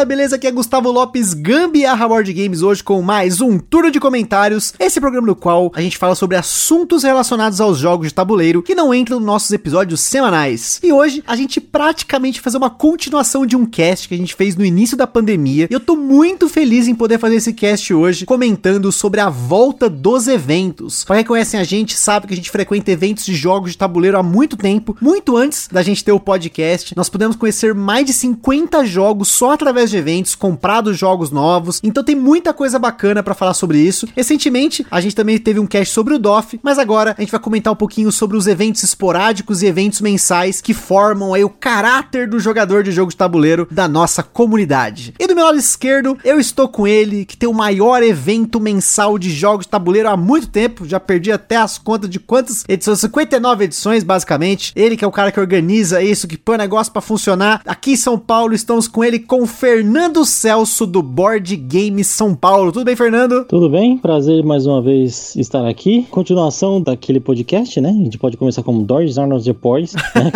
Galera, beleza? Aqui é Gustavo Lopes, Gambiarra Board Games, hoje com mais um turno de comentários. Esse programa no qual a gente fala sobre assuntos relacionados aos jogos de tabuleiro que não entram nos nossos episódios semanais. E hoje a gente praticamente fazer uma continuação de um cast que a gente fez no início da pandemia. E eu tô muito feliz em poder fazer esse cast hoje comentando sobre a volta dos eventos. Pra quem conhece a gente, sabe que a gente frequenta eventos de jogos de tabuleiro há muito tempo, muito antes da gente ter o podcast. Nós pudemos conhecer mais de 50 jogos só através de eventos, comprado jogos novos. Então tem muita coisa bacana para falar sobre isso. Recentemente, a gente também teve um cast sobre o DOF, mas agora a gente vai comentar um pouquinho sobre os eventos esporádicos e eventos mensais que formam aí o caráter do jogador de jogo de tabuleiro da nossa comunidade. E do meu lado esquerdo, eu estou com ele, que tem o maior evento mensal de jogos de tabuleiro há muito tempo, já perdi até as contas de quantas edições, 59 edições basicamente. Ele que é o cara que organiza isso, que põe o negócio para funcionar. Aqui em São Paulo estamos com ele com Fernando Celso do Board Game São Paulo. Tudo bem, Fernando? Tudo bem? Prazer mais uma vez estar aqui. Continuação daquele podcast, né? A gente pode começar como Doors Arnold Depois, né?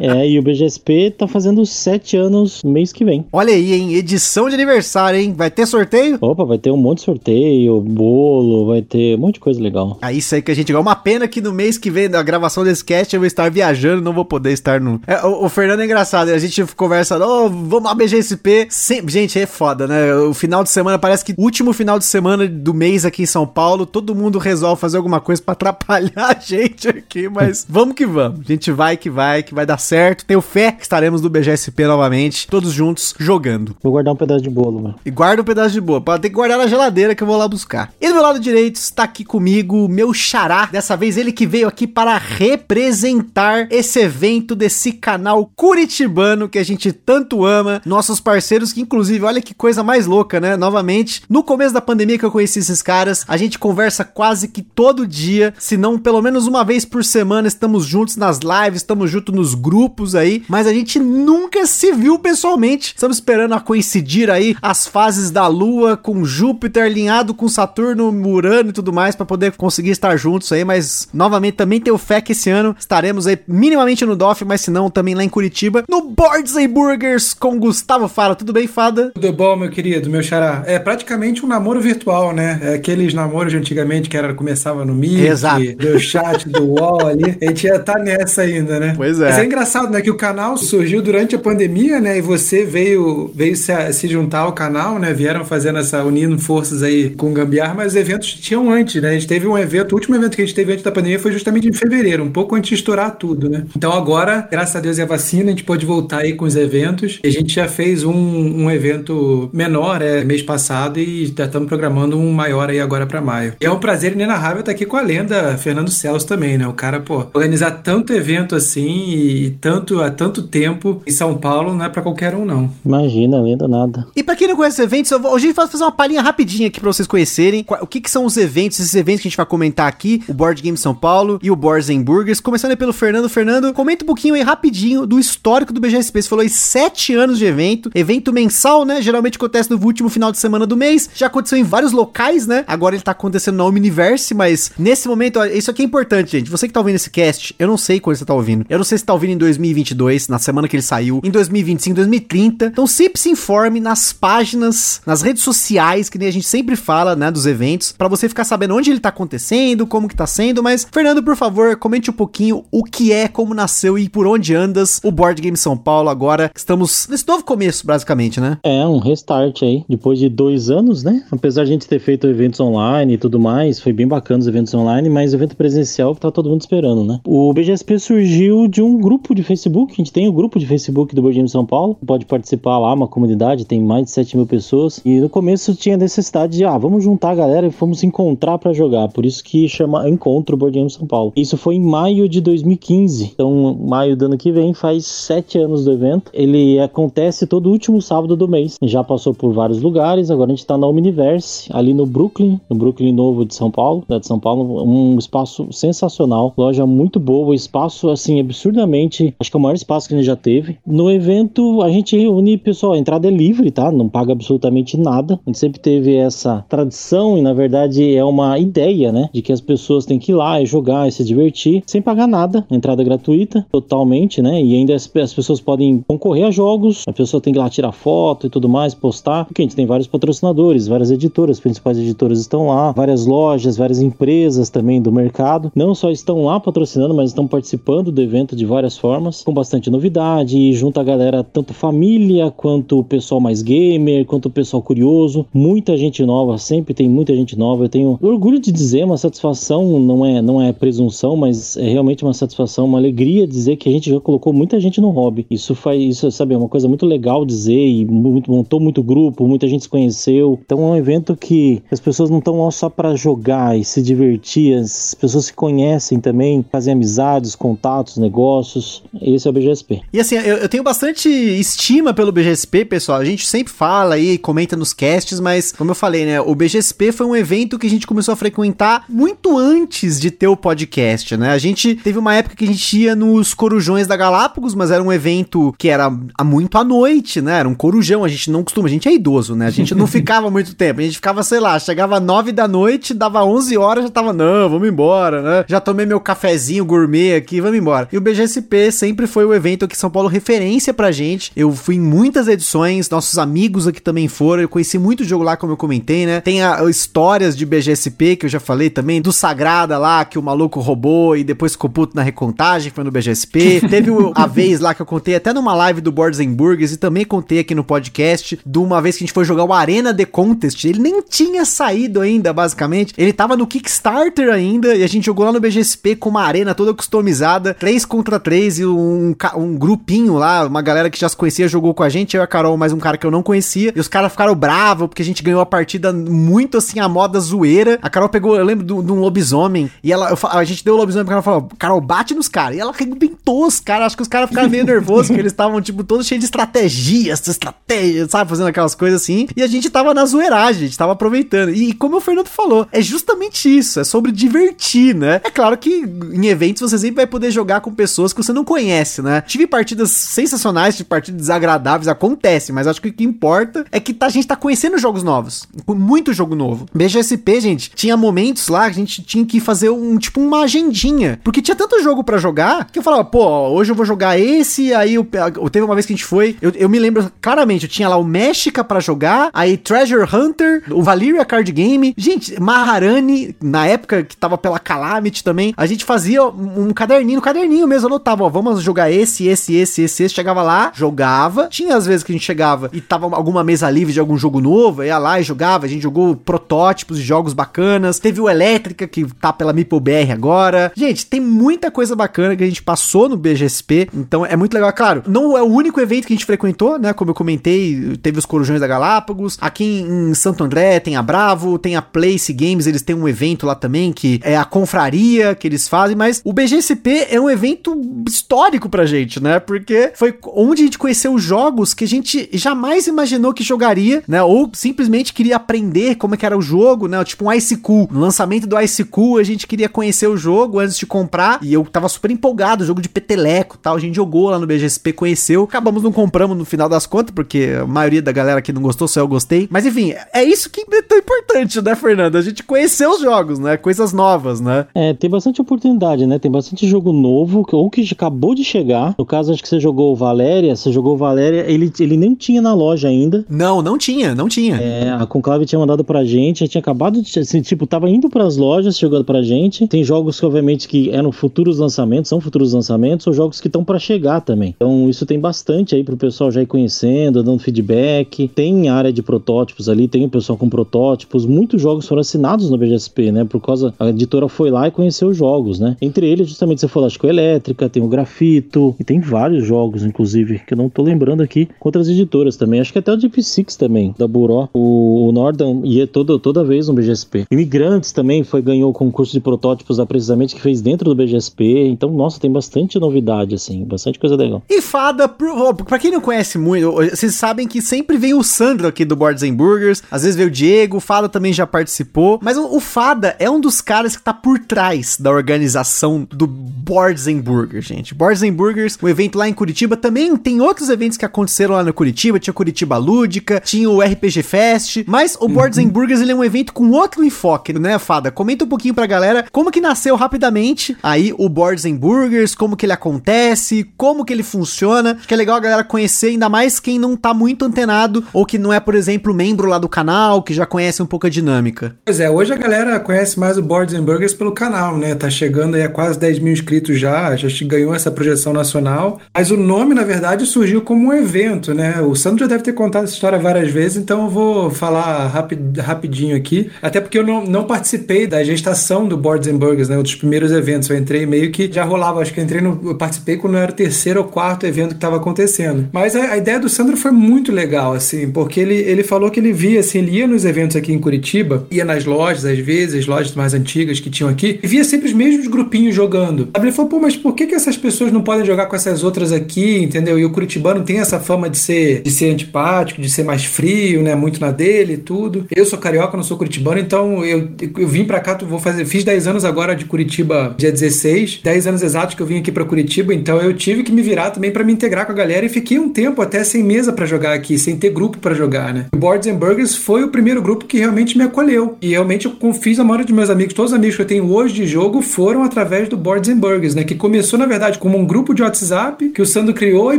é, e o BGSP tá fazendo sete anos mês que vem. Olha aí, hein? Edição de aniversário, hein? Vai ter sorteio? Opa, vai ter um monte de sorteio, bolo, vai ter um monte de coisa legal. É isso aí que a gente ganhou. Uma pena que no mês que vem, da gravação desse cast, eu vou estar viajando, não vou poder estar no. É, o, o, Fernando é engraçado, a gente conversa, oh, vamos a BGSP. Sempre, gente, é foda, né? O final de semana, parece que o último final de semana do mês aqui em São Paulo, todo mundo resolve fazer alguma coisa para atrapalhar a gente aqui, mas vamos que vamos. A gente vai que vai, que vai dar certo. Tenho fé que estaremos no BGSP novamente, todos juntos, jogando. Vou guardar um pedaço de bolo, mano. E guarda um pedaço de bolo. Pode ter que guardar na geladeira que eu vou lá buscar. E do meu lado direito está aqui comigo meu xará. Dessa vez ele que veio aqui para representar esse evento desse canal curitibano que a gente tanto ama. Nossos parceiros que, inclusive, olha que coisa mais louca, né? Novamente, no começo da pandemia que eu conheci esses caras, a gente conversa quase que todo dia, se não pelo menos uma vez por semana, estamos juntos nas lives, estamos juntos nos grupos aí, mas a gente nunca se viu pessoalmente. Estamos esperando a coincidir aí as fases da Lua com Júpiter alinhado com Saturno, Urano e tudo mais para poder conseguir estar juntos aí, mas novamente também tenho fé que esse ano estaremos aí minimamente no DOF, mas se não também lá em Curitiba, no Boards Burgers com Gustavo Fala. Tudo bem, Fada? Tudo bom, meu querido, meu xará. É praticamente um namoro virtual, né? É aqueles namoros de antigamente que era, começava no Meet, Exato. do chat, do UOL ali. A gente ia estar tá nessa ainda, né? Pois é. Mas é engraçado, né? Que o canal surgiu durante a pandemia, né? E você veio, veio se, se juntar ao canal, né? Vieram fazendo essa, unindo forças aí com o Gambiar, mas os eventos tinham antes, né? A gente teve um evento, o último evento que a gente teve antes da pandemia foi justamente em fevereiro, um pouco antes de estourar tudo, né? Então agora, graças a Deus e a vacina, a gente pode voltar aí com os eventos. E a gente já fez um, um evento menor, é, mês passado, e já estamos programando um maior aí agora para maio. E é um prazer inenarrável estar aqui com a lenda Fernando Celso também, né? O cara, pô, organizar tanto evento assim e tanto há tanto tempo em São Paulo não é para qualquer um, não. Imagina, lenda nada. E para quem não conhece eventos, eu vou, hoje a gente vai fazer uma palhinha rapidinha aqui para vocês conhecerem o que, que são os eventos, esses eventos que a gente vai comentar aqui, o Board Game São Paulo e o Boards and Burgers. Começando aí pelo Fernando. Fernando, comenta um pouquinho aí rapidinho do histórico do BGSP. Você falou aí sete anos de evento, evento mensal, né? Geralmente acontece no último final de semana do mês. Já aconteceu em vários locais, né? Agora ele tá acontecendo na Omniverse, mas nesse momento, ó, isso aqui é importante, gente. Você que tá ouvindo esse cast, eu não sei quando você tá ouvindo. Eu não sei se tá ouvindo em 2022, na semana que ele saiu, em 2025, 2030. Então sempre se informe nas páginas, nas redes sociais, que nem a gente sempre fala, né, dos eventos, para você ficar sabendo onde ele tá acontecendo, como que tá sendo, mas Fernando, por favor, comente um pouquinho o que é, como nasceu e por onde andas o Board Game São Paulo agora. Estamos nesse novo começo, basicamente, né? É, um restart aí, depois de dois anos, né? Apesar de a gente ter feito eventos online e tudo mais, foi bem bacana os eventos online, mas evento presencial que tá todo mundo esperando, né? O BGSP surgiu de um grupo de Facebook, a gente tem o um grupo de Facebook do Board Game São Paulo, pode participar lá, uma comunidade, tem mais de 7 mil pessoas, e no começo tinha necessidade de, ah, vamos juntar a galera e vamos encontrar para jogar, por isso que chama Encontro Board Game São Paulo. Isso foi em maio de 2015, então maio do ano que vem faz sete anos do evento. Ele é acontece todo último sábado do mês. Já passou por vários lugares, agora a gente tá na Omniverse, ali no Brooklyn, no Brooklyn Novo de São Paulo, da de São Paulo, um espaço sensacional, loja muito boa, espaço assim absurdamente, acho que é o maior espaço que a gente já teve. No evento a gente reúne, pessoal, a entrada é livre, tá? Não paga absolutamente nada. A gente sempre teve essa tradição e na verdade é uma ideia, né, de que as pessoas têm que ir lá e jogar e se divertir sem pagar nada, entrada gratuita, totalmente, né? E ainda as pessoas podem concorrer a jogos, a pessoa tem que ir lá tirar foto e tudo mais, postar, porque a gente tem vários patrocinadores, várias editoras, as principais editoras estão lá, várias lojas, várias empresas também do mercado, não só estão lá patrocinando, mas estão participando do evento de várias formas, com bastante novidade, e junto a galera, tanto família, quanto o pessoal mais gamer, quanto o pessoal curioso, muita gente nova, sempre tem muita gente nova, eu tenho orgulho de dizer, uma satisfação, não é, não é presunção, mas é realmente uma satisfação, uma alegria dizer que a gente já colocou muita gente no hobby, isso faz, isso, sabe, é uma coisa muito legal dizer, e muito, montou muito grupo, muita gente se conheceu, então é um evento que as pessoas não estão só para jogar e se divertir, as pessoas se conhecem também, fazem amizades, contatos, negócios. Esse é o BGSP. E assim, eu, eu, tenho bastante estima pelo BGSP, pessoal. A gente sempre fala aí, comenta nos casts, mas como eu falei, né? O BGSP foi um evento que a gente começou a frequentar muito antes de ter o podcast, né? A gente teve uma época que a gente ia nos Corujões da Galápagos, mas era um evento que era muito à noite, né? Era um corujão, a gente não costuma, a gente é idoso, né? A gente não ficava muito tempo, a gente ficava, sei lá, chegava nove da noite, dava 11 horas, já tava, não, vamos embora, né? Já tomei meu cafezinho gourmet aqui, vamos embora. E o BGSP sempre foi o evento aqui em São Paulo referência pra gente. Eu fui em muitas edições, nossos amigos aqui também foram, eu conheci muito jogo lá, como eu comentei, né? Tem a, a histórias de BGSP, que eu já falei também, do Sagrada lá, que o maluco roubou e depois ficou puto na recontagem, foi no BGSP. Teve a vez lá que eu contei até numa live do Boards Burgers e também contei aqui no podcast, de uma vez que a gente foi jogar o Arena The Contest. Ele nem tinha saído ainda, basicamente. Ele tava no Kickstarter ainda e a gente jogou lá no BGSP com uma arena toda customizada, 3 contra 3 e um, um grupinho lá, uma galera que já se conhecia jogou com a gente, eu e a Carol, mais um cara que eu não conhecia. E os caras ficaram bravos porque a gente ganhou a partida muito assim, a moda zoeira. A Carol pegou, eu lembro de um lobisomem e ela, eu, a gente deu o lobisomem pra ela falou: Carol, bate nos caras. E ela arrebentou os caras. Acho que os caras ficaram meio nervosos porque eles estavam, tipo, todos cheios de estratégias, estratégias, sabe? Fazendo aquelas coisas assim. E a gente tava na zoeiragem, a gente tava aproveitando. E como o Fernando falou, é justamente isso, é sobre divertir, né? É claro que em eventos você sempre vai poder jogar com pessoas que você não conhece, né? Tive partidas sensacionais, tive partidas desagradáveis, acontece, mas acho que o que importa é que tá, a gente tá conhecendo jogos novos, muito jogo novo. BGSP, gente, tinha momentos lá que a gente tinha que fazer um tipo uma agendinha, porque tinha tanto jogo para jogar que eu falava, pô, hoje eu vou jogar esse, aí eu teve uma vez que a gente foi, eu, eu me lembro claramente, eu tinha lá o México para jogar, aí Treasure Hunter, o Valyria Card Game, gente, Maharani, na época que tava pela Calamity também, a gente fazia um caderninho, caderninho mesmo, anotava, ó, vamos jogar esse, esse, esse, esse, esse, chegava lá, jogava, tinha às vezes que a gente chegava e tava alguma mesa livre de algum jogo novo, ia lá e jogava, a gente jogou protótipos de jogos bacanas, teve o Elétrica, que tá pela MipoBR agora, gente, tem muita coisa bacana que a gente passou no BGSP, então é muito legal, claro, não é o único evento que a gente frequentou, né, como eu comentei, teve os Corujões da Galápagos, aqui em Santo André tem a Bravo, tem a Place Games, eles têm um evento lá também, que é a confraria que eles fazem, mas o BGSP é um evento histórico pra gente, né? Porque foi onde a gente conheceu jogos que a gente jamais imaginou que jogaria, né? Ou simplesmente queria aprender como é que era o jogo, né? Tipo um Ice Cool. No lançamento do Ice Cool, a gente queria conhecer o jogo antes de comprar e eu tava super empolgado, jogo de peteleco tal. A gente jogou lá no BGSP, conheceu. Acabamos não compramos no final das contas, porque a maioria da galera que não gostou, só eu gostei. Mas enfim, é isso que é tão importante, né, Fernando? A gente conhecer os jogos, né? Coisas novas, né? É, tem bastante oportunidade, né? Tem bastante jogo novo, ou que acabou de chegar. No caso, acho que você jogou Valéria, você jogou Valéria, ele, ele nem tinha na loja ainda. Não, não tinha, não tinha. É, a Conclave tinha mandado pra gente tinha acabado de, assim, tipo, tava indo pras lojas, chegando pra gente. Tem jogos que, obviamente, que eram futuros lançamentos, são futuros lançamentos, ou jogos que estão para chegar também. Então, isso tem bastante aí pro pessoal já ir conhecendo, dando feedback. Tem área de protótipos ali, tem o pessoal com protótipos. Muitos jogos foram assinados no BGSP, né? Por causa, a editora foi lá e conheceu os jogos, né? Entre eles, justamente, você falou, acho que Elétrica, tem o Grafito, e tem vários jogos, inclusive, que eu não tô lembrando aqui, com outras editoras também. Acho que até o Deep Six também, da Buró. O, o Northern ia toda, toda vez no BGSP. Imigrantes também foi, ganhou o concurso de protótipos da precisamente que fez dentro do BGSP. Então, nossa, tem bastante novidade, assim, bastante coisa legal. E Fada, Ó, pra quem não conhece muito, vocês sabem que sempre vem o Sandro aqui do Boards and Burgers, às vezes veio o Diego, o Fada também já participou, mas o, o Fada é um dos caras que tá por trás da organização do Boards and Burgers, gente. Boards and Burgers, o evento lá em Curitiba, também tem outros eventos que aconteceram lá no Curitiba, tinha Curitiba Lúdica, tinha o RPG Fest, mas o Boards and Burgers ele é um evento com outro enfoque, né, Fada? Comenta um pouquinho pra galera como que nasceu rapidamente aí o Boards and Burgers, como que ele acontece, como que ele funciona. Acho que é legal a galera conhecer, ainda mais quem não tá muito antenado ou que não é, por exemplo, membro lá do canal, que já conhece um pouco a dinâmica. Pois é, hoje a galera conhece mais o Boards and Burgers pelo canal, né? Tá chegando aí a quase 10 mil inscritos já, já ganhou essa projeção nacional. Mas o nome, na verdade, surgiu como um evento, né? O Sandro já deve ter contado essa história várias vezes, então eu vou falar rapid, rapidinho aqui. Até porque eu não, não participei da gestação do Boards and Burgers, né? Um dos primeiros eventos. Eu entrei meio que já rolava, acho que eu entrei no. Eu participei quando era o terceiro ou quarto evento que estava acontecendo. Mas a, a, ideia do Sandro foi muito legal, assim, porque ele, ele falou que ele via, assim, ele ia nos eventos aqui em Curitiba, ia nas lojas, às vezes, lojas mais antigas que tinham aqui, e via sempre os mesmos grupinhos jogando. Ele falou, pô, mas por que, que essas pessoas não podem jogar com essas outras aqui, entendeu? E o curitibano tem essa fama de ser, de ser antipático, de ser mais frio, né? Muito na dele e tudo. Eu sou carioca, não sou curitibano, então eu, eu vim para cá, vou fazer, fiz 10 anos agora de Curitiba, dia 16, 10 anos exatos que eu vim aqui para Curitiba, então eu tive que me virar também para me integrar com a galera e fiquei um tempo até sem mesa para jogar aqui, sem ter grupo para jogar, né? O Boards and Burgers foi o primeiro grupo que realmente me acolheu. E realmente eu fiz a maioria dos meus amigos, todos os amigos que eu tenho hoje de jogo foram através do Boards and Burgers, né? Que começou, na verdade, como um grupo de WhatsApp que o Sandro criou e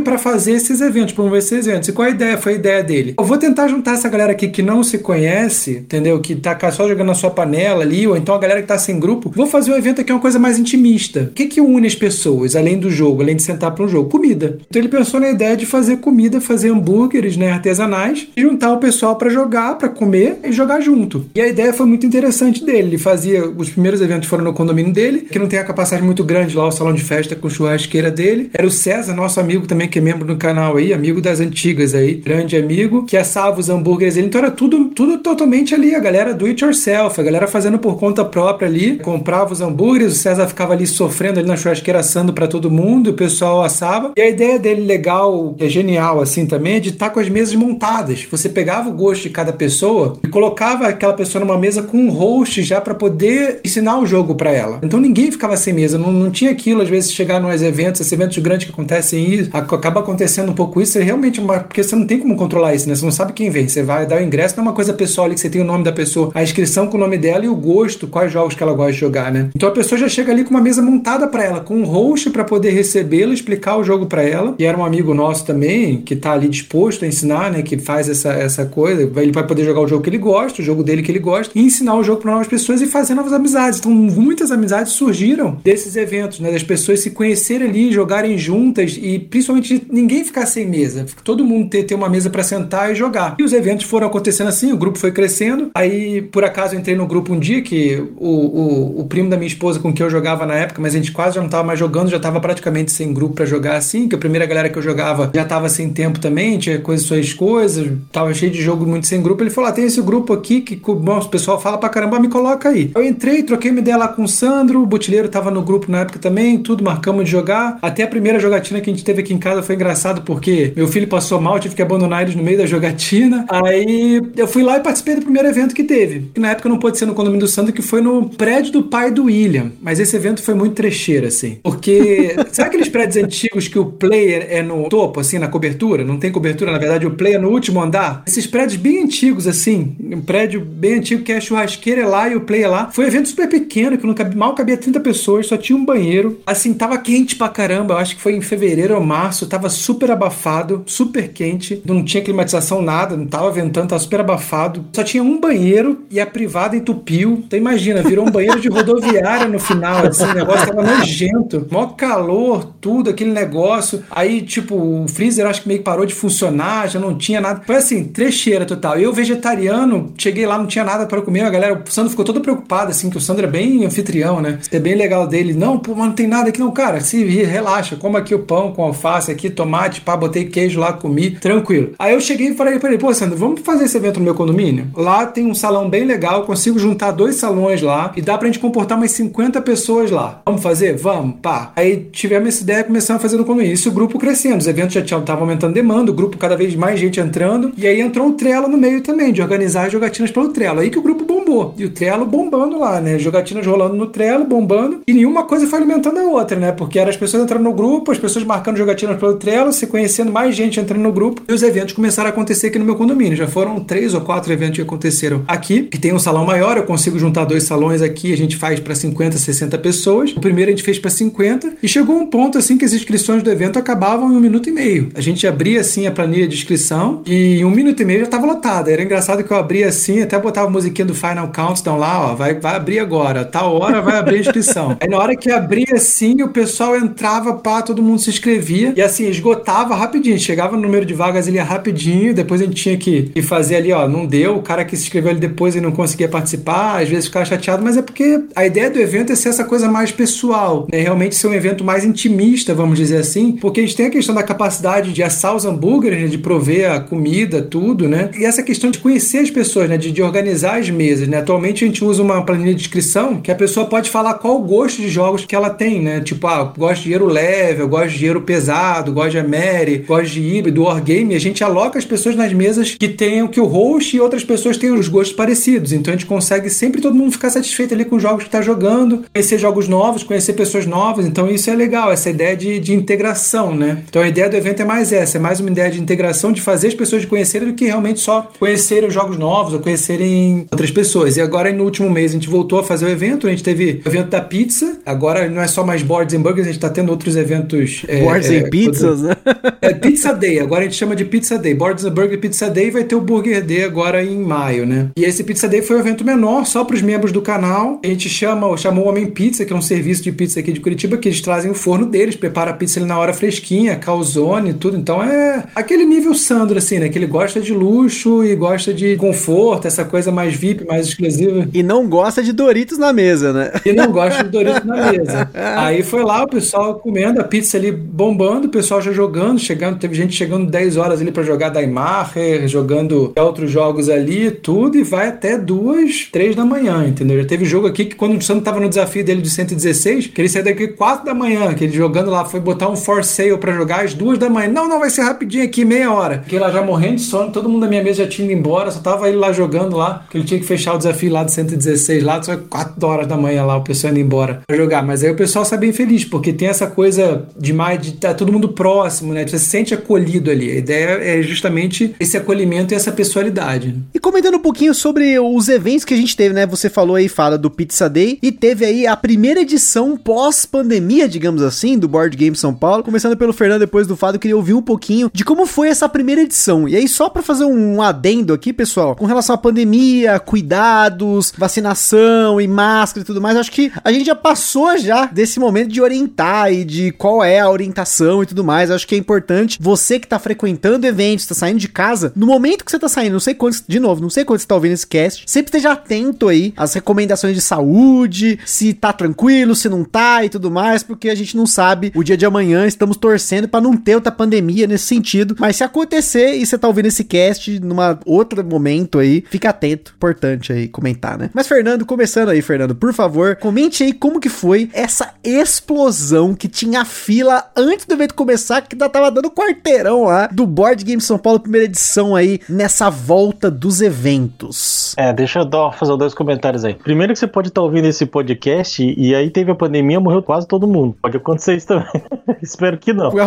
para fazer esses eventos, promover esses eventos. E qual a ideia? Foi a ideia dele. Eu vou tentar juntar essa galera aqui que não se conhece, entendeu? Que tá só jogando na sua panela ali, ou então a galera que tá sem grupo. Vou fazer um evento aqui, uma coisa mais intimista. O que que une as pessoas, além do jogo, além de sentar para um jogo? Comida. Então ele pensou na ideia de fazer comida, fazer hambúrgueres, né, artesanais, juntar o pessoal para jogar, para comer e jogar junto. E a ideia foi muito interessante dele. Ele fazia os primeiros eventos foram no condomínio dele, que não tem a capacidade muito grande lá, o salão de festa com churrasqueira dele. Era o César, nosso amigo também, que é membro do canal aí, amigo das antigas aí, grande amigo, que assava os hambúrgueres dele. Então era tudo, tudo totalmente ali, a galera do it yourself, a galera fazendo por conta própria ali, comprava os hambúrgueres, o César ficava ali sofrendo ali na churrasqueira assando para todo mundo, o pessoal assava. E a ideia dele legal, que é genial assim também, é de estar tá com as mesas montadas. Você pegava o gosto de cada pessoa e colocava aquela pessoa numa mesa com um host já para poder ensinar o jogo para ela. Então ninguém ficava sem mesa, não, não tinha aquilo às vezes chegar nos eventos, esses eventos grandes que acontecem isso, acaba acontecendo um pouco isso, é realmente uma, porque você não tem como controlar isso, né? Você não sabe quem vem, você vai dar o ingresso, não é uma coisa pessoal ali que você tem o nome da pessoa, a inscrição com o nome dela e o gosto, quais jogos que ela gosta de jogar, né? Então a pessoa já chega ali com uma mesa montada para ela, com um host para poder recebê-la, explicar o jogo para ela. E era um amigo nosso também que tá ali disposto a ensinar, né, que faz essa, essa coisa, ele vai poder jogar o jogo que ele gosta, o jogo dele que ele gosta, e ensinar o jogo para novas pessoas e fazer novas amizades. Então muitas amizades surgiram desses eventos, né, das pessoas se conhecerem ali, jogarem juntas e principalmente ninguém ficar sem mesa, todo mundo ter, ter uma mesa para sentar e jogar. E os eventos foram acontecendo assim, o grupo foi crescendo. Aí, por acaso, entrei no grupo um dia que o, o, o primo da minha esposa com quem eu jogava na época, mas a gente quase já não tava mais jogando, já tava praticamente sem grupo para jogar assim, que a primeira galera que eu jogava já tava sem tempo também, tinha coisas suas coisas, tava cheio de jogo muito sem grupo. Ele falou: ah, tem esse grupo aqui que bom, o pessoal fala pra caramba, me coloca aí. Eu entrei, troquei uma ideia lá com o Sandro, o Botilheiro tava no grupo na época também, tudo, marcamos de jogar. Até a primeira jogatina que a gente teve aqui em casa foi engraçado porque meu filho passou mal, tive que abandonar eles no meio da jogatina. Aí eu fui lá e participei do primeiro evento que teve. Que na época não pôde ser no condomínio do Sandro, que foi no prédio do pai do William. Mas esse evento foi muito trecheiro, assim. Porque, sabe aqueles prédios antigos que o player é no topo, assim, na cobertura? Não tem cobertura, na verdade, o player é no último andar? Esses prédios bem antigos, assim. Um prédio bem antigo que é a churrasqueira é lá e o player é lá. Foi um evento super pequeno, que não cabia, mal cabia 30 pessoas, só tinha um banheiro. Assim, tava quente pra caramba. Eu acho que foi em fevereiro ou março. Tava super abafado, super quente. Não tinha climatização, nada. Não tava ventando, tava super abafado. Só tinha um banheiro e a privada entupiu. Então imagina, virou um banheiro de rodoviária no final, assim, o negócio tava nojento. Mó calor, tudo, aquele negócio. Aí, tipo, freezer acho que meio que parou de funcionar, já não tinha nada. Foi assim, trecheira total. Eu, vegetariano, cheguei lá, não tinha nada para comer. A galera, o Sandro ficou todo preocupado, assim, que o Sandro é bem anfitrião, né? É bem legal dele. Não, pô, mas não tem nada aqui, não, cara. Se relaxa, como aqui o pão com alface aqui, tomate, pá, botei queijo lá, comi, tranquilo. Aí eu cheguei e falei pra ele, pô, Sandro, vamos fazer esse evento no meu condomínio? Lá tem um salão bem legal, consigo juntar dois salões lá e dá pra gente comportar umas 50 pessoas lá. Vamos fazer? Vamos, pá. Aí tivemos essa ideia, começamos a fazer no condomínio. Isso o grupo crescendo. Os eventos já estavam aumentando demanda, o grupo cada vez mais gente entrando. E aí entrou o Trello no meio também, de organizar as jogatinas pelo Trello. Aí que o grupo bombou. E o Trello bombando lá, né? Jogatinas rolando no Trello, bombando. E nenhuma coisa foi alimentando a outra, né? Porque eram as pessoas entrando no grupo, as pessoas marcando jogatinas pelo Trello, se conhecendo mais gente entrando no grupo. E os eventos começaram a acontecer aqui no meu condomínio. Já foram três ou quatro eventos que aconteceram aqui, que tem um salão maior. Eu consigo juntar dois salões aqui. A gente faz para 50, 60 pessoas. O primeiro a gente fez para 50. E chegou um ponto assim que as inscrições do evento acabavam em um minuto e meio. A gente abria assim a planilha de inscrição e em um minuto e meio já estava lotada. Era engraçado que eu abria assim, até botava a musiquinha do Final Countdown lá, ó, vai, vai abrir agora, tal hora vai abrir a inscrição. Aí na hora que abria assim, o pessoal entrava, pá, todo mundo se inscrevia e assim, esgotava rapidinho. Chegava no número de vagas ele ia rapidinho, depois a gente tinha que, que fazer ali, ó, não deu, o cara que se inscreveu ali depois e não conseguia participar, às vezes ficava chateado, mas é porque a ideia do evento é ser essa coisa mais pessoal, né? Realmente ser um evento mais intimista, vamos dizer assim, porque a gente tem a questão da capacidade de assar os hambúrgueres, né? de prover a comida, tudo, né? E essa questão de conhecer as pessoas, né? De, de organizar as mesas, né? Atualmente a gente usa uma planilha de inscrição que a pessoa pode falar qual o gosto de jogos que ela tem, né? Tipo, ah, gosto de dinheiro leve, eu gosto de dinheiro pesado, gosto de Ameri, gosto de híbrido, wargame. A gente aloca as pessoas nas mesas que tenham que o host e outras pessoas tenham os gostos parecidos. Então a gente consegue sempre todo mundo ficar satisfeito ali com os jogos que está jogando, conhecer jogos novos, conhecer pessoas novas. Então isso é legal, essa ideia de, de integração, né? Então a ideia do evento é mais essa, é mais uma ideia de integração, de fazer as pessoas conhecerem do que realmente só conhecerem os jogos novos ou conhecerem outras pessoas. E agora no último mês a gente voltou a fazer o evento, a gente teve o evento da pizza, agora não é só mais boards and burgers, a gente está tendo outros eventos. É, boards é, and pizzas, né? É Pizza Day, agora a gente chama de Pizza Day. Boards and Burger Pizza Day vai ter o Burger Day agora em maio, né? E esse Pizza Day foi um evento menor, só para os membros do canal. A gente chama, chamou o Homem Pizza, que é um serviço de pizza aqui de Curitiba, que eles trazem o forno deles, prepara a pizza ali na hora fresquinha, calzone e tudo. Então é aquele nível Sandro, assim, né? Que ele gosta de luxo e gosta de conforto, essa coisa mais VIP, mais exclusiva. E não gosta de Doritos na mesa, né? E não gosta de Doritos na mesa. Aí foi lá o pessoal comendo a pizza ali bombando, o pessoal já jogando, chegando, teve gente chegando 10 horas ali para jogar Daimacher, jogando outros jogos ali, tudo, e vai até duas, três da manhã, entendeu? Já teve jogo aqui que quando o Santo tava no desafio dele de 116, que ele saiu daqui 4 da manhã, que ele jogando lá, foi botar um for sale para jogar às duas da manhã. Não, não, vai ser rapidinho aqui, meia hora. Porque lá já morrendo de sono, todo mundo da minha mesa já tinha ido embora, só tava ele lá jogando lá, que ele tinha que fechar o desafio lá de 116 lá, só 4 horas da manhã lá, o pessoal indo embora pra jogar. Mas aí o pessoal sai bem feliz, porque tem essa coisa demais de estar tá todo mundo próximo, né? Você se sente acolhido ali. A ideia é justamente esse acolhimento e essa pessoalidade. E comentando um pouquinho sobre os eventos que a gente teve, né? Você falou aí, fala do Pizza Day e teve aí a primeira edição pós-pandemia, digamos assim, do Board Game São Paulo. Começando pelo Fernando, depois do Eu queria ouvir um pouquinho de como foi essa primeira edição. E aí, só para fazer um adendo aqui, pessoal, com relação à pandemia, cuidados, vacinação e máscara e tudo mais, acho que a gente já passou já desse momento de orientar e de qual é a orientação e tudo mais. Acho que é importante você que tá frequentando eventos, tá saindo de casa, no momento que você tá saindo, não sei quantos, de novo, não sei quantos você tá ouvindo esse cast, sempre esteja atento aí às recomendações de saúde, se tá tranquilo, se não tá e tudo mais, porque a gente não sabe o dia de amanhã, estamos torcendo para não ter outra pandemia nesse sentido, mas se acontecer e você tá ouvindo esse cast numa outro momento aí, fica atento, importante aí comentar, né? Mas Fernando, começando aí, Fernando, por favor, comente aí como que foi essa explosão que tinha fila antes do evento começar, que ainda tava dando quarteirão lá do Board Game São Paulo, primeira edição aí, nessa volta dos eventos. É, deixa eu dar, fazer dois comentários aí. Primeiro que você pode estar tá ouvindo esse podcast e aí teve a pandemia, morreu quase todo mundo. Pode acontecer isso também. Espero que não. Foi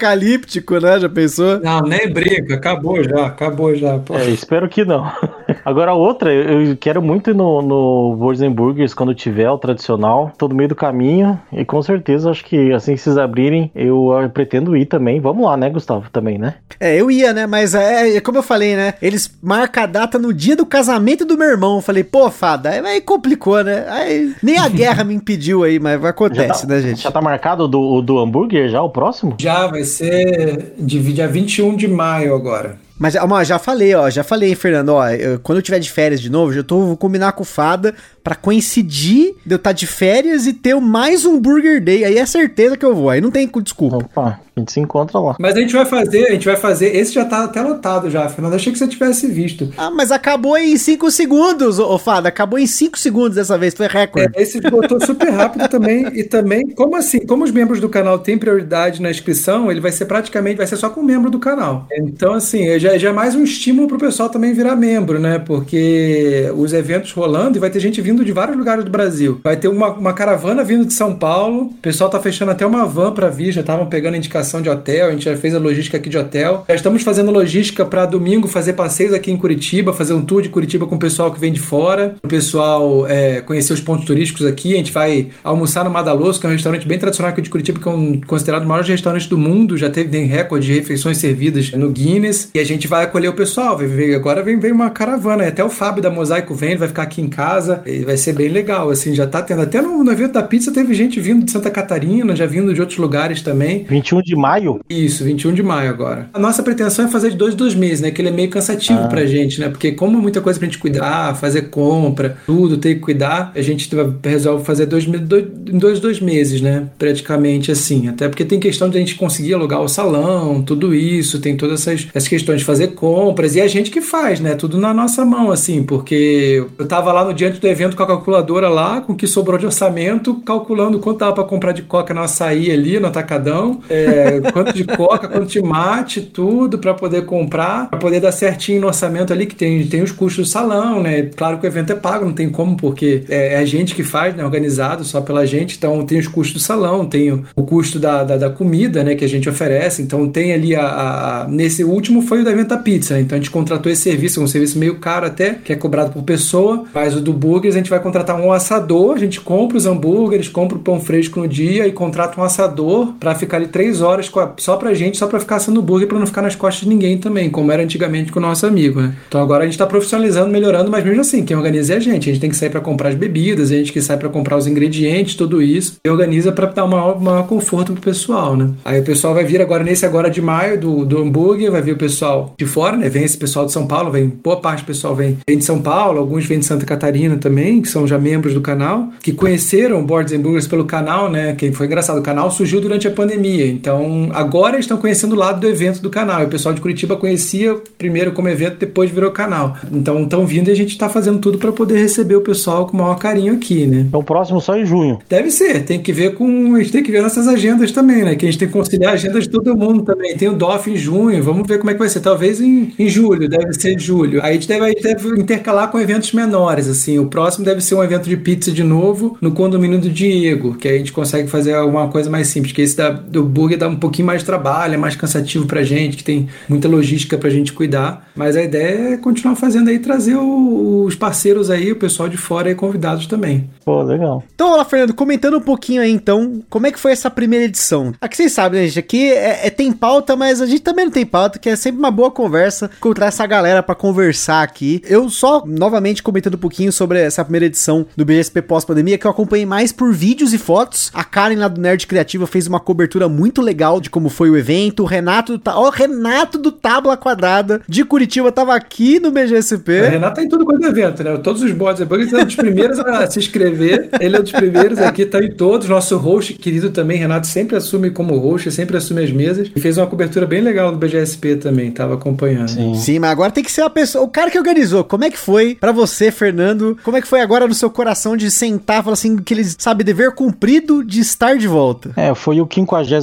pós-apocalíptico, né? Já pensou? Não, nem briga, acabou já, acabou já. É, espero que não. Agora outra, eu quero muito ir no, no Burgers quando tiver o tradicional, todo meio do caminho, e com certeza acho que assim que vocês abrirem, eu, eu pretendo ir também. Vamos lá, né, Gustavo, também, né? É, eu ia, né, mas é, é como eu falei, né, eles marcam a data no dia do casamento do meu irmão. Eu falei, pô, fada, aí, aí complicou, né? Aí, nem a guerra me impediu aí, mas acontece, tá, né, gente? Já tá marcado do, do hambúrguer já, o próximo? Já, vai ser de dia 21 de maio agora. Mas, ó, já falei, ó, já falei, Fernando, ó, eu, quando eu tiver de férias de novo, já tô vou combinar com o Fada para coincidir de eu estar tá de férias e ter mais um Burger Day. Aí é certeza que eu vou, aí não tem desculpa. Opa, A gente se encontra lá. Mas a gente vai fazer, a gente vai fazer. Esse já tá até lotado já, Fernando. Achei que você tivesse visto. Ah, mas acabou em 5 segundos, ô Fada. Acabou em 5 segundos dessa vez, foi recorde. É, esse botou super rápido também. E também, como assim? Como os membros do canal têm prioridade na inscrição, ele vai ser praticamente, vai ser só com membro do canal. Então, assim, já, já é mais um estímulo pro pessoal também virar membro, né? Porque os eventos rolando e vai ter gente vindo de vários lugares do Brasil. Vai ter uma, uma caravana vindo de São Paulo. O pessoal tá fechando até uma van para vir, já estavam pegando indicação de hotel, a gente já fez a logística aqui de hotel. Já estamos fazendo logística para domingo fazer passeios aqui em Curitiba, fazer um tour de Curitiba com o pessoal que vem de fora, o pessoal é, conhecer os pontos turísticos aqui. A gente vai almoçar no Madaloso, que é um restaurante bem tradicional aqui de Curitiba, que é um, considerado o maior restaurante do mundo, já teve tem recorde de refeições servidas no Guinness. E a gente vai acolher o pessoal. Agora vem, vem uma caravana, até o Fábio da Mosaico vem, vai ficar aqui em casa, e vai ser bem legal, assim, já tá tendo. Até no, no evento da pizza teve gente vindo de Santa Catarina, já vindo de outros lugares também. 21 de maio? Isso, 21 de maio agora. A nossa pretensão é fazer de dois em dois meses, né? Que ele é meio cansativo ah. pra gente, né? Porque como é muita coisa pra gente cuidar, fazer compra, tudo, ter que cuidar, a gente resolve fazer dois, dois, em dois, dois meses, né? Praticamente assim. Até porque tem questão de a gente conseguir alugar o salão, tudo isso, tem todas essas, essas questões de fazer compras. E a gente que faz, né? Tudo na nossa mão, assim, porque eu tava lá no diante do evento com a calculadora lá, com o que sobrou de orçamento, calculando quanto dava pra comprar de coca no açaí ali, no atacadão, é, quanto de coca, quanto de mate, tudo para poder comprar, para poder dar certinho no orçamento ali, que tem, tem os custos do salão, né? Claro que o evento é pago, não tem como, porque é, é a gente que faz, né? Organizado só pela gente, então tem os custos do salão, tem o, o custo da, da, da, comida, né? Que a gente oferece, então tem ali a, a, Nesse último foi o da pizza, né? Então a gente contratou esse serviço, um serviço meio caro até, que é cobrado por pessoa, mas o do burgers a gente vai contratar um assador, a gente compra os hambúrgueres, compra o pão fresco no dia e contrata um assador para ficar ali três horas a, só pra gente, só pra ficar assando hambúrguer pra não ficar nas costas de ninguém também, como era antigamente com o nosso amigo, né? Então agora a gente tá profissionalizando, melhorando, mas mesmo assim, quem organiza é a gente. A gente tem que sair para comprar as bebidas, a gente que sai para comprar os ingredientes, tudo isso, e organiza para dar maior, maior conforto pro pessoal, né? Aí o pessoal vai vir agora nesse agora de maio do, do hambúrguer, vai vir o pessoal de fora, né? Vem esse pessoal de São Paulo, vem boa parte do pessoal vem, vem de São Paulo, alguns vêm de Santa Catarina também, que são já membros do canal, que conheceram Boards and Burgers pelo canal, né? Que foi engraçado, o canal surgiu durante a pandemia, então agora estão conhecendo o lado do evento do canal. E o pessoal de Curitiba conhecia primeiro como evento, depois virou canal. Então estão vindo e a gente está fazendo tudo para poder receber o pessoal com o maior carinho aqui, né? Então o próximo só em junho. Deve ser, tem que ver com. A gente tem que ver nossas agendas também, né? Que a gente tem que conciliar a agenda de todo mundo também. Tem o DOF em junho, vamos ver como é que vai ser. Talvez em, em julho, deve ser julho. Aí a gente deve, a gente deve intercalar com eventos menores, assim. O próximo deve ser um evento de pizza de novo no condomínio do Diego, que aí a gente consegue fazer alguma coisa mais simples, que esse da, do burger dá um pouquinho mais de trabalho, é mais cansativo pra gente, que tem muita logística pra gente cuidar. Mas a ideia é continuar fazendo aí, trazer o, os parceiros aí, o pessoal de fora aí convidados também. Pô, legal. Então, olá, Fernando, comentando um pouquinho aí, então, como é que foi essa primeira edição? Aqui vocês sabem, né, gente? Aqui é, é, tem pauta, mas a gente também não tem pauta, que é sempre uma boa conversa, encontrar essa galera para conversar aqui. Eu só, novamente, comentando um pouquinho sobre essa primeira edição do BGSP pós-pandemia, que eu acompanhei mais por vídeos e fotos. A Karen lá do Nerd Criativa fez uma cobertura muito legal de como foi o evento. O Renato, tá, ó, Renato do Tábua Quadrada de Curitiba tava aqui no BGSP. O Renato tá em tudo quanto é evento, né? Todos os bots e bugs, é um dos primeiros a se inscrever. Ele é um dos primeiros aqui, tá em todos. Nosso host querido também, Renato, sempre assume como host, sempre assume as mesas. E fez uma cobertura bem legal do BGSP também, tava acompanhando. Sim. Sim, mas agora tem que ser a pessoa, o cara que organizou. Como é que foi para você, Fernando? Como é que foi agora no seu coração de sentar, falar assim, que ele sabe dever cumprido de estar de volta? É, foi o 58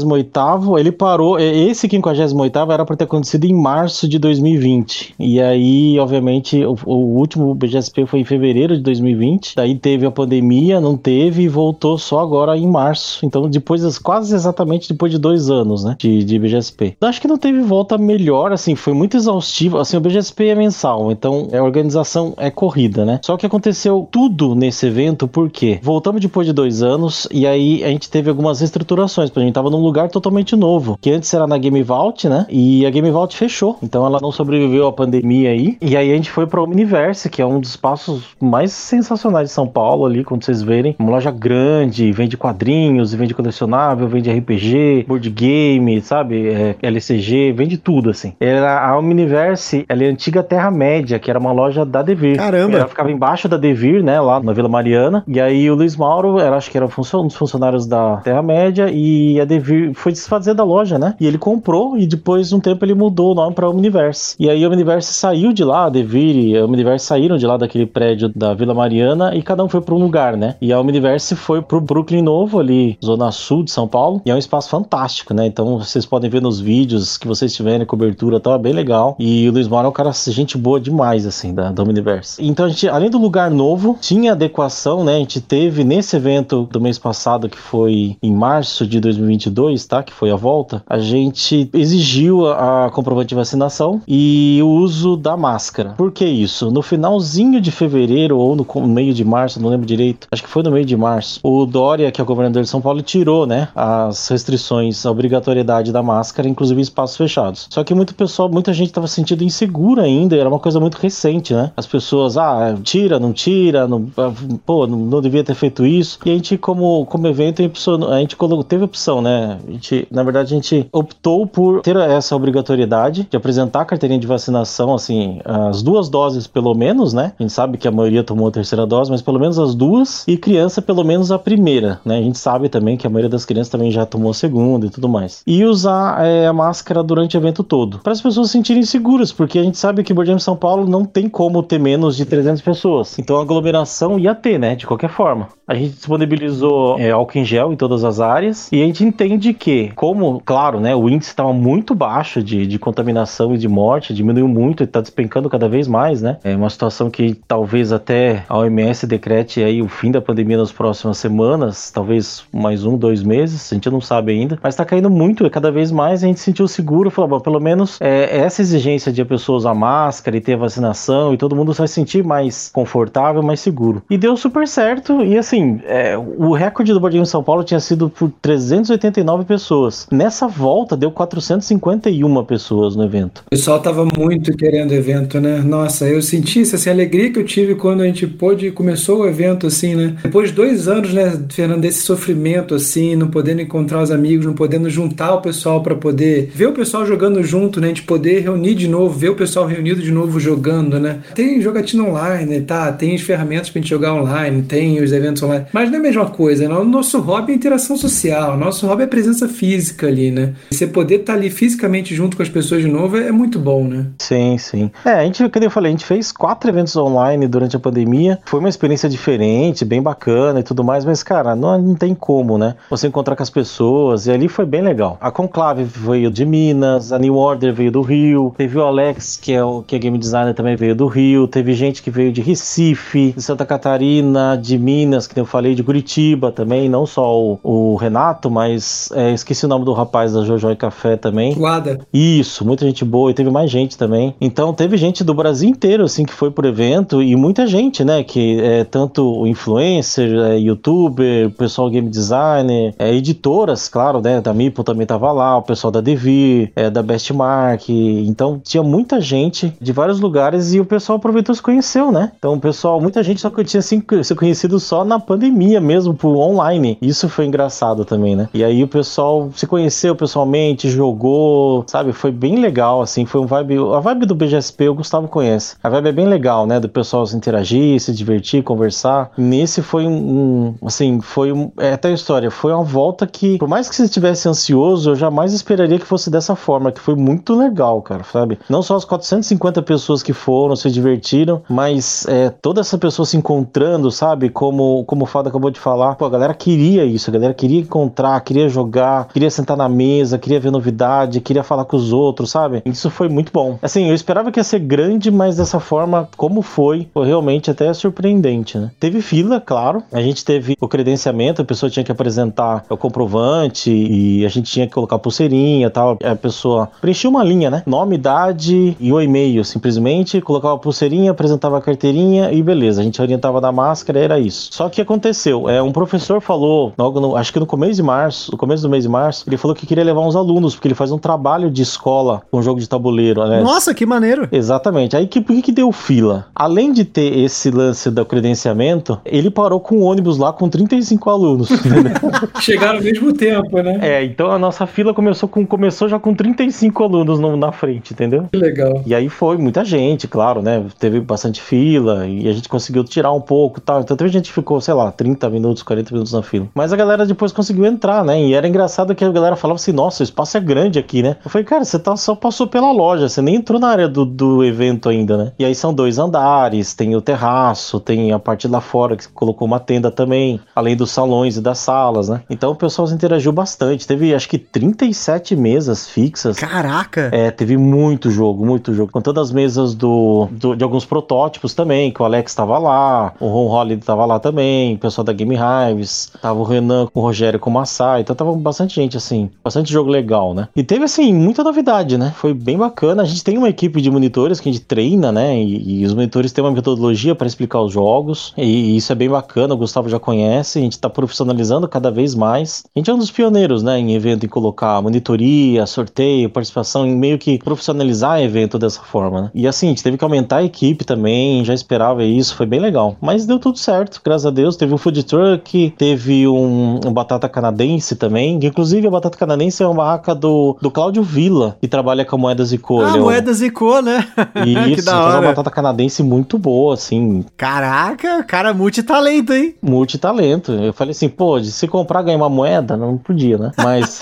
ele parou, esse 58 era para ter acontecido em março de 2020. E aí, obviamente, o, o último BGSP foi em fevereiro de 2020. Daí teve a pandemia, não teve e voltou só agora em março. Então, depois, quase exatamente depois de dois anos, né, de, de BGSP. Acho que não teve volta melhor, assim, foi muito exaustivo. Assim, o BGSP é mensal, então a organização é corrida, né? Só que aconteceu tudo nesse evento, porque voltamos depois de dois anos e aí a gente teve algumas reestruturações, porque a gente tava num lugar totalmente novo, que antes era na Game Vault, né? E a Game Vault fechou, então ela não sobreviveu à pandemia aí. E aí a gente foi para o Omniverse, que é um dos espaços mais sensacionais de São Paulo ali, quando vocês verem, uma loja grande, vende quadrinhos, vende colecionável, vende RPG, board game, sabe? É, LCG, vende tudo assim. Era a Omniverse, ela é a antiga Terra-média, que era uma loja da Devir. Caramba! Ela ficava embaixo da Devir, né, lá na Vila Mariana. E aí o Luiz Mauro, era, acho que era um dos funcionários da Terra-média, e a Devir foi desfazer da loja, né? E ele comprou e depois de um tempo ele mudou o nome para Omniverse. E aí a Omniverse saiu de lá, a Devir e a Omniverse saíram de lá daquele prédio da Vila Mariana e cada um foi para um lugar, né? E a Omniverse foi pro Brooklyn Novo, ali, zona sul de São Paulo, e é um espaço fantástico, né? Então vocês podem ver nos vídeos que vocês tiverem cobertura, tá bem legal. E o Luiz Mauro é um cara, gente boa demais, assim, da, da Omniverse. Então a gente, além do lugar novo, tinha adequação, né? A gente teve nesse evento do mês passado, que foi em março de 2022, tá? Que foi a volta, a gente exigiu a, a comprovante de vacinação e o uso da máscara. Por que isso? No finalzinho de fevereiro ou no meio de março, não lembro direito, acho que foi no meio de março, o Dória, que é o governador de São Paulo, tirou, né, as restrições, a obrigatoriedade da máscara, inclusive em espaços fechados. Só que muito pessoal, muita gente estava sentindo insegura ainda, era uma coisa muito recente, né? As pessoas, ah, tira, não tira, não, ah, pô, não, não devia ter feito isso. E a gente, como, como evento, a gente teve opção, né? A gente, na verdade, a gente optou por ter essa obrigatoriedade de apresentar a carteirinha de vacinação, assim, as duas doses pelo menos, né? A gente sabe que a maioria tomou a terceira dose, mas pelo menos as duas, e criança pelo menos a primeira, né? A gente sabe também que a maioria das crianças também já tomou a segunda e tudo mais. E usar é, a máscara durante o evento todo, para as pessoas se sentirem seguras, porque a gente sabe que o Board São Paulo não tem como ter menos de 300 pessoas. Então a aglomeração ia ter, né? De qualquer forma. A gente disponibilizou é, álcool em gel em todas as áreas e a gente entende que, como, claro, né, o índice estava muito baixo de, de contaminação e de morte, diminuiu muito e está despencando cada vez mais, né? É uma situação que talvez até a OMS decrete aí o fim da pandemia nas próximas semanas, talvez mais um, dois meses, a gente não sabe ainda, mas está caindo muito e cada vez mais a gente sentiu seguro, falou, bom, pelo menos é, essa exigência de a pessoa usar máscara e ter vacinação e todo mundo vai se sentir mais confortável, mais seguro. E deu super certo e assim, é, o recorde do Board São Paulo tinha sido por 389 pessoas. Nessa volta deu 451 pessoas no evento. O pessoal tava muito querendo o evento, né? Nossa, eu senti isso, assim, alegria que eu tive quando a gente pôde, começou o evento, assim, né? Depois de dois anos, né, Fernando, desse sofrimento, assim, não podendo encontrar os amigos, não podendo juntar o pessoal para poder ver o pessoal jogando junto, né? A gente poder reunir de novo, ver o pessoal reunido de novo jogando, né? Tem jogatina online, tá? Tem as ferramentas pra gente jogar online, tem os eventos online, mas não é a mesma coisa, né? O nosso hobby é interação social, o nosso hobby é presença física ali, né? Você poder estar tá ali fisicamente junto com as pessoas de novo é, é muito bom, né? Sim, sim. É, a gente, como eu falei, a gente fez quatro eventos online durante a pandemia. Foi uma experiência diferente, bem bacana e tudo mais, mas, cara, não, não tem como, né? Você encontrar com as pessoas, e ali foi bem legal. A Conclave veio de Minas, a New Order veio do Rio, teve o Alex, que é o que é game designer, também veio do Rio, teve gente que veio de Recife, de Santa Catarina, de Minas, que eu falei, de Curitiba também, não só o, o Renato, mas é, esqueci o nome do rapaz da Jojo e Café também. Guada. Isso, muita gente boa, e teve mais gente também. Então teve gente do Brasil inteiro, assim, que foi pro evento, e muita gente, né, que é tanto influencer, é, youtuber, pessoal game designer, é, editoras, claro, né, da Mipo também tava lá, o pessoal da Devir, é, da Bestmark, então tinha muita gente de vários lugares e o pessoal aproveitou e se conheceu, né? Então o pessoal, muita gente só tinha assim, se conhecido só na pandemia mesmo, por online. Isso foi engraçado também, né? E aí o pessoal se conheceu pessoalmente, jogou, sabe? Foi bem legal, assim, foi um vibe. A vibe do BGSP o Gustavo conhece. A vibe é bem legal, né? Do pessoal se interagir, se divertir, conversar. Nesse foi um, assim, foi um, é até a história, foi uma volta que, por mais que você estivesse ansioso, eu jamais esperaria que fosse dessa forma, que foi muito legal, cara, sabe? Não só as 450 pessoas que foram, se divertiram, mas é, toda essa pessoa se encontrando, sabe? Como, como o Fado acabou de falar, pô, a galera queria isso, a galera queria encontrar, queria jogar, queria sentar na mesa, queria ver novidade, queria falar com os outros, sabe? Isso foi muito bom. Assim, eu esperava que ia ser grande, mas dessa forma, como foi, foi realmente até surpreendente, né? Teve fila, claro, a gente teve o credenciamento, a pessoa tinha que apresentar o comprovante e a gente tinha que colocar pulseirinha tal, a pessoa preenchia uma linha, né? Nome, idade e o e-mail, simplesmente, colocava a pulseirinha, apresentava a carteirinha e beleza, a gente orientava da máscara, era isso. Só que aconteceu, é, um professor falou, logo no, acho que no começo de março, no começo do mês de março, ele falou que queria levar uns alunos, porque ele faz um trabalho de escola com jogo de tabuleiro, né? Nossa, que maneiro! Exatamente. Aí que, por que, que deu fila? Além de ter esse lance do credenciamento, ele parou com o ônibus lá com 35 alunos. Chegaram ao mesmo tempo, né? É, então a nossa fila começou com começou já com 35 alunos no, na frente, entendeu? Que legal. E aí foi muita gente, claro, né? Teve bastante fila e a gente conseguiu tirar um pouco, tal. Então teve gente que ficou, sei lá, 30 minutos, 40 minutos na fila. Mas a galera depois conseguiu entrar, né? E era engraçado engraçado que a galera falava assim, nossa, o espaço é grande aqui, né? Eu falei, cara, você tá, só passou pela loja, você nem entrou na área do, do evento ainda, né? E aí são dois andares, tem o terraço, tem a parte lá fora que colocou uma tenda também, além dos salões e das salas, né? Então o pessoal interagiu bastante. Teve acho que 37 mesas fixas. Caraca! É, teve muito jogo, muito jogo. Com todas as mesas do, do de alguns protótipos também, que o Alex estava lá, o Ron Holliday estava lá também, o pessoal da Game Hives, tava o Renan com o Rogério com o Massai, então tava bastante gente assim, bastante jogo legal, né? E teve assim, muita novidade, né? Foi bem bacana. A gente tem uma equipe de monitores que a gente treina, né? E, e os monitores têm uma metodologia para explicar os jogos, e, e, isso é bem bacana, o Gustavo já conhece, a gente tá profissionalizando cada vez mais. A gente é um dos pioneiros, né, em evento em colocar monitoria, sorteio, participação, em meio que profissionalizar evento dessa forma, né? E assim, a gente teve que aumentar a equipe também, já esperava isso, foi bem legal. Mas deu tudo certo, graças a Deus. Teve um food truck, teve um, um batata canadense também, que inclusive a batata canadense é uma barraca do, do Cláudio Villa, que trabalha com moedas e cor. Ah, moedas e cor, né? Isso, que uma batata canadense muito boa, assim. Caraca, cara multitalento, hein? Multitalento. Eu falei assim, pô, se comprar ganhar uma moeda, não podia, né? Mas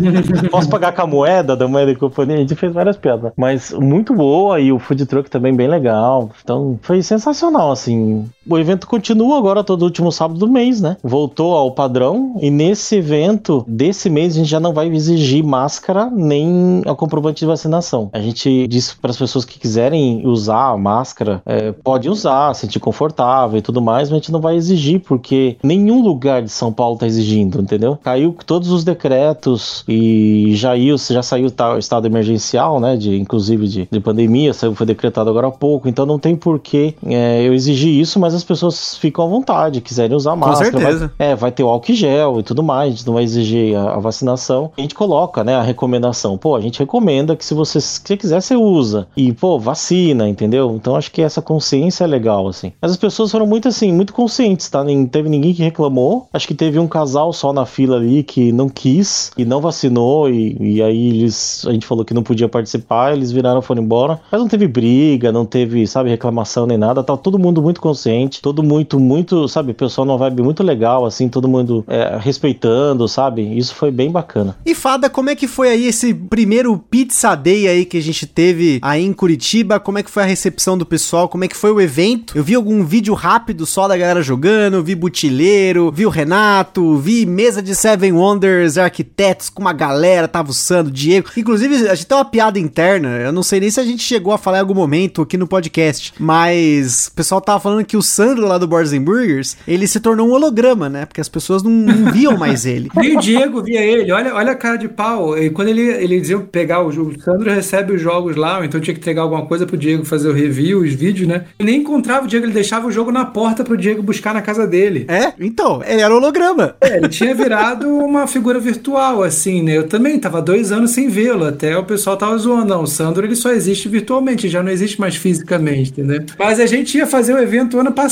posso pagar com a moeda da moeda e companhia? A gente fez várias piadas. Mas muito boa e o food truck também bem legal. Então foi sensacional, assim. O evento continua agora todo último sábado do mês, né? Voltou ao padrão e nesse evento desse mês a gente já não vai exigir máscara nem a comprovante de vacinação. A gente disse para as pessoas que quiserem usar a máscara, é, pode usar, sentir confortável e tudo mais, mas a gente não vai exigir porque nenhum lugar de São Paulo tá exigindo, entendeu? Caiu todos os decretos e já, ia, já saiu o estado emergencial, né? De, inclusive de, de pandemia, saiu, foi decretado agora há pouco, então não tem porquê é, eu exigir isso, mas as pessoas ficam à vontade, quiserem usar máscara. Com certeza. Vai, é, vai ter o álcool gel e tudo mais, a gente não vai exigir a, a, vacinação. A gente coloca, né, a recomendação. Pô, a gente recomenda que se você, se você quiser, você usa. E, pô, vacina, entendeu? Então acho que essa consciência é legal, assim. Mas as pessoas foram muito, assim, muito conscientes, tá? Nem teve ninguém que reclamou. Acho que teve um casal só na fila ali que não quis e não vacinou. E, e aí eles, a gente falou que não podia participar, eles viraram foram embora. Mas não teve briga, não teve, sabe, reclamação nem nada. Tá todo mundo muito consciente, todo muito, muito, sabe, o pessoal numa vibe muito legal, assim, todo mundo é, respeitando, sabe? Isso foi bem bacana. E Fada, como é que foi aí esse primeiro Pizza Day aí que a gente teve aí em Curitiba? Como é que foi a recepção do pessoal? Como é que foi o evento? Eu vi algum vídeo rápido só da galera jogando, vi Butileiro, vi o Renato, vi mesa de Seven Wonders, arquitetos com uma galera, tava o Sandro, Diego. Inclusive, a gente tem uma piada interna, eu não sei nem se a gente chegou a falar em algum momento aqui no podcast, mas o pessoal tava falando que o Sandro lá do Boards Burgers, ele se tornou um holograma, né? Porque as pessoas não, não viam mais ele. Nem o Diego via ele, olha, olha a cara de pau. E quando ele, ele dizia pegar o jogo, o Sandro recebe os jogos lá, então tinha que entregar alguma coisa pro Diego fazer o review, os vídeos, né? E nem encontrava o Diego, ele deixava o jogo na porta pro Diego buscar na casa dele. É? Então, ele era holograma. É, ele tinha virado uma figura virtual, assim, né? Eu também tava dois anos sem vê-lo, até o pessoal tava zoando. Não, o Sandro ele só existe virtualmente, já não existe mais fisicamente, entendeu? Mas a gente ia fazer o evento ano passado,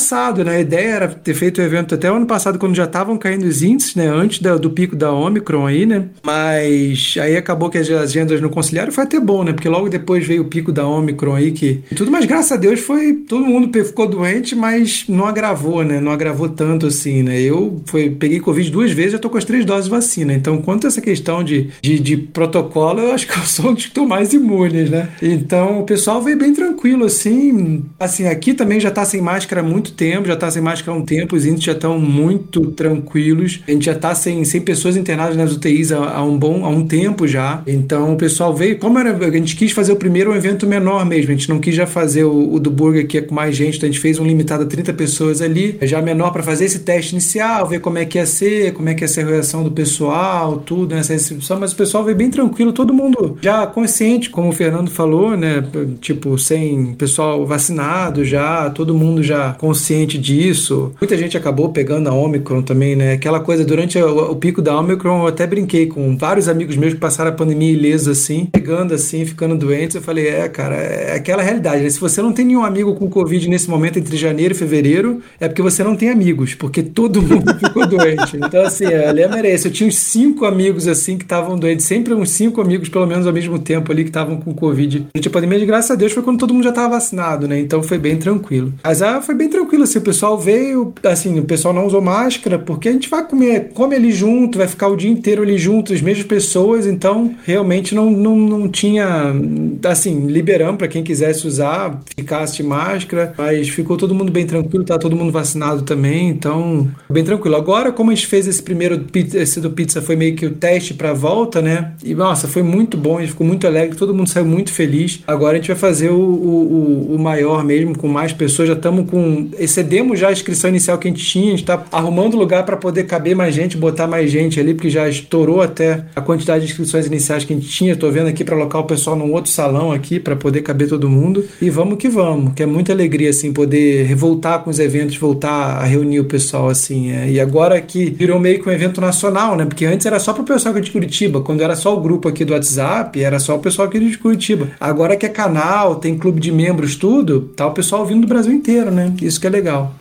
né? A ideia era ter feito o evento até o ano passado, quando já estavam caindo os índices, né? Antes do, do pico da Omicron aí, né? Mas aí acabou que as agendas não conciliaram, foi até bom, né? Porque logo depois veio o pico da Omicron aí, que tudo, mas graças a Deus foi. Todo mundo ficou doente, mas não agravou, né? Não agravou tanto assim, né? Eu foi, peguei Covid duas vezes, já tô com as três doses de vacina. Então, quanto a essa questão de, de, de protocolo, eu acho que eu sou um dos que tô mais imunes, né? Então, o pessoal veio bem tranquilo, assim. Assim, aqui também já tá sem máscara há muito tempo, já tá sem máscara há um tempo, os índices já estão muito tranquilos. A gente já tá sem, sem pessoas internadas nas UTIs há, há, um bom há um tempo já. Então, o pessoal veio. Como era, a gente quis fazer o primeiro um evento menor mesmo, a gente não quis já fazer o, o do burger que é com mais gente, então a gente fez um limitado a 30 pessoas ali, já menor para fazer esse teste inicial, ver como é que ia ser, como é que ia ser a reação do pessoal, tudo nessa recepção, mas o pessoal veio bem tranquilo, todo mundo já consciente, como o Fernando falou, né? Tipo, sem pessoal vacinado já, todo mundo já consciente disso. Muita gente acabou pegando a Omicron também, né? Aquela coisa, durante o, o pico da Omicron, eu até brinquei com vários amigos meus que passaram a pandemia ilesos assim, pegando assim, ficando doentes. Eu falei, é, cara, é aquela realidade, né? Se você não tem nenhum amigo com Covid nesse momento entre janeiro e fevereiro, é porque você não tem amigos, porque todo mundo ficou doente. Então, assim, a lema era esse. Eu tinha uns cinco amigos, assim, que estavam doentes. Sempre uns cinco amigos, pelo menos ao mesmo tempo ali, que estavam com Covid. A pandemia, de graças a Deus, foi quando todo mundo já estava vacinado, né? Então foi bem tranquilo. Mas ah, foi bem tranquilo, assim, o pessoal veio, assim, o pessoal não usou máscara, porque a gente vai comer, come ali junto, vai ficar o dia inteiro ali junto, as mesmas pessoas, então realmente não, não, não tinha, assim, liberando para quem quisesse usar, ficasse de máscara, mas ficou todo mundo bem tranquilo, tá todo mundo vacinado também, então, bem tranquilo. Agora, como a gente fez esse primeiro, esse do pizza foi meio que o teste pra volta, né, e nossa, foi muito bom, a gente ficou muito alegre, todo mundo saiu muito feliz. Agora a gente vai fazer o, o, o maior mesmo, com mais pessoas, já estamos com, excedemos já a inscrição inicial que a gente tinha, a gente tá arrumando lugar para poder caber mais gente, botar mais gente ali, porque já estourou até a quantidade de inscrições iniciais que a gente tinha. Tô vendo aqui para alocar o pessoal num outro salão aqui para poder caber todo mundo. E vamos que vamos, que é muita alegria assim poder voltar com os eventos, voltar a reunir o pessoal assim. É. E agora que virou meio que um evento nacional, né? Porque antes era só pro pessoal aqui de Curitiba, quando era só o grupo aqui do WhatsApp, era só o pessoal aqui de Curitiba. Agora que é canal, tem clube de membros, tudo, tá o pessoal vindo do Brasil inteiro, né? Isso que é legal.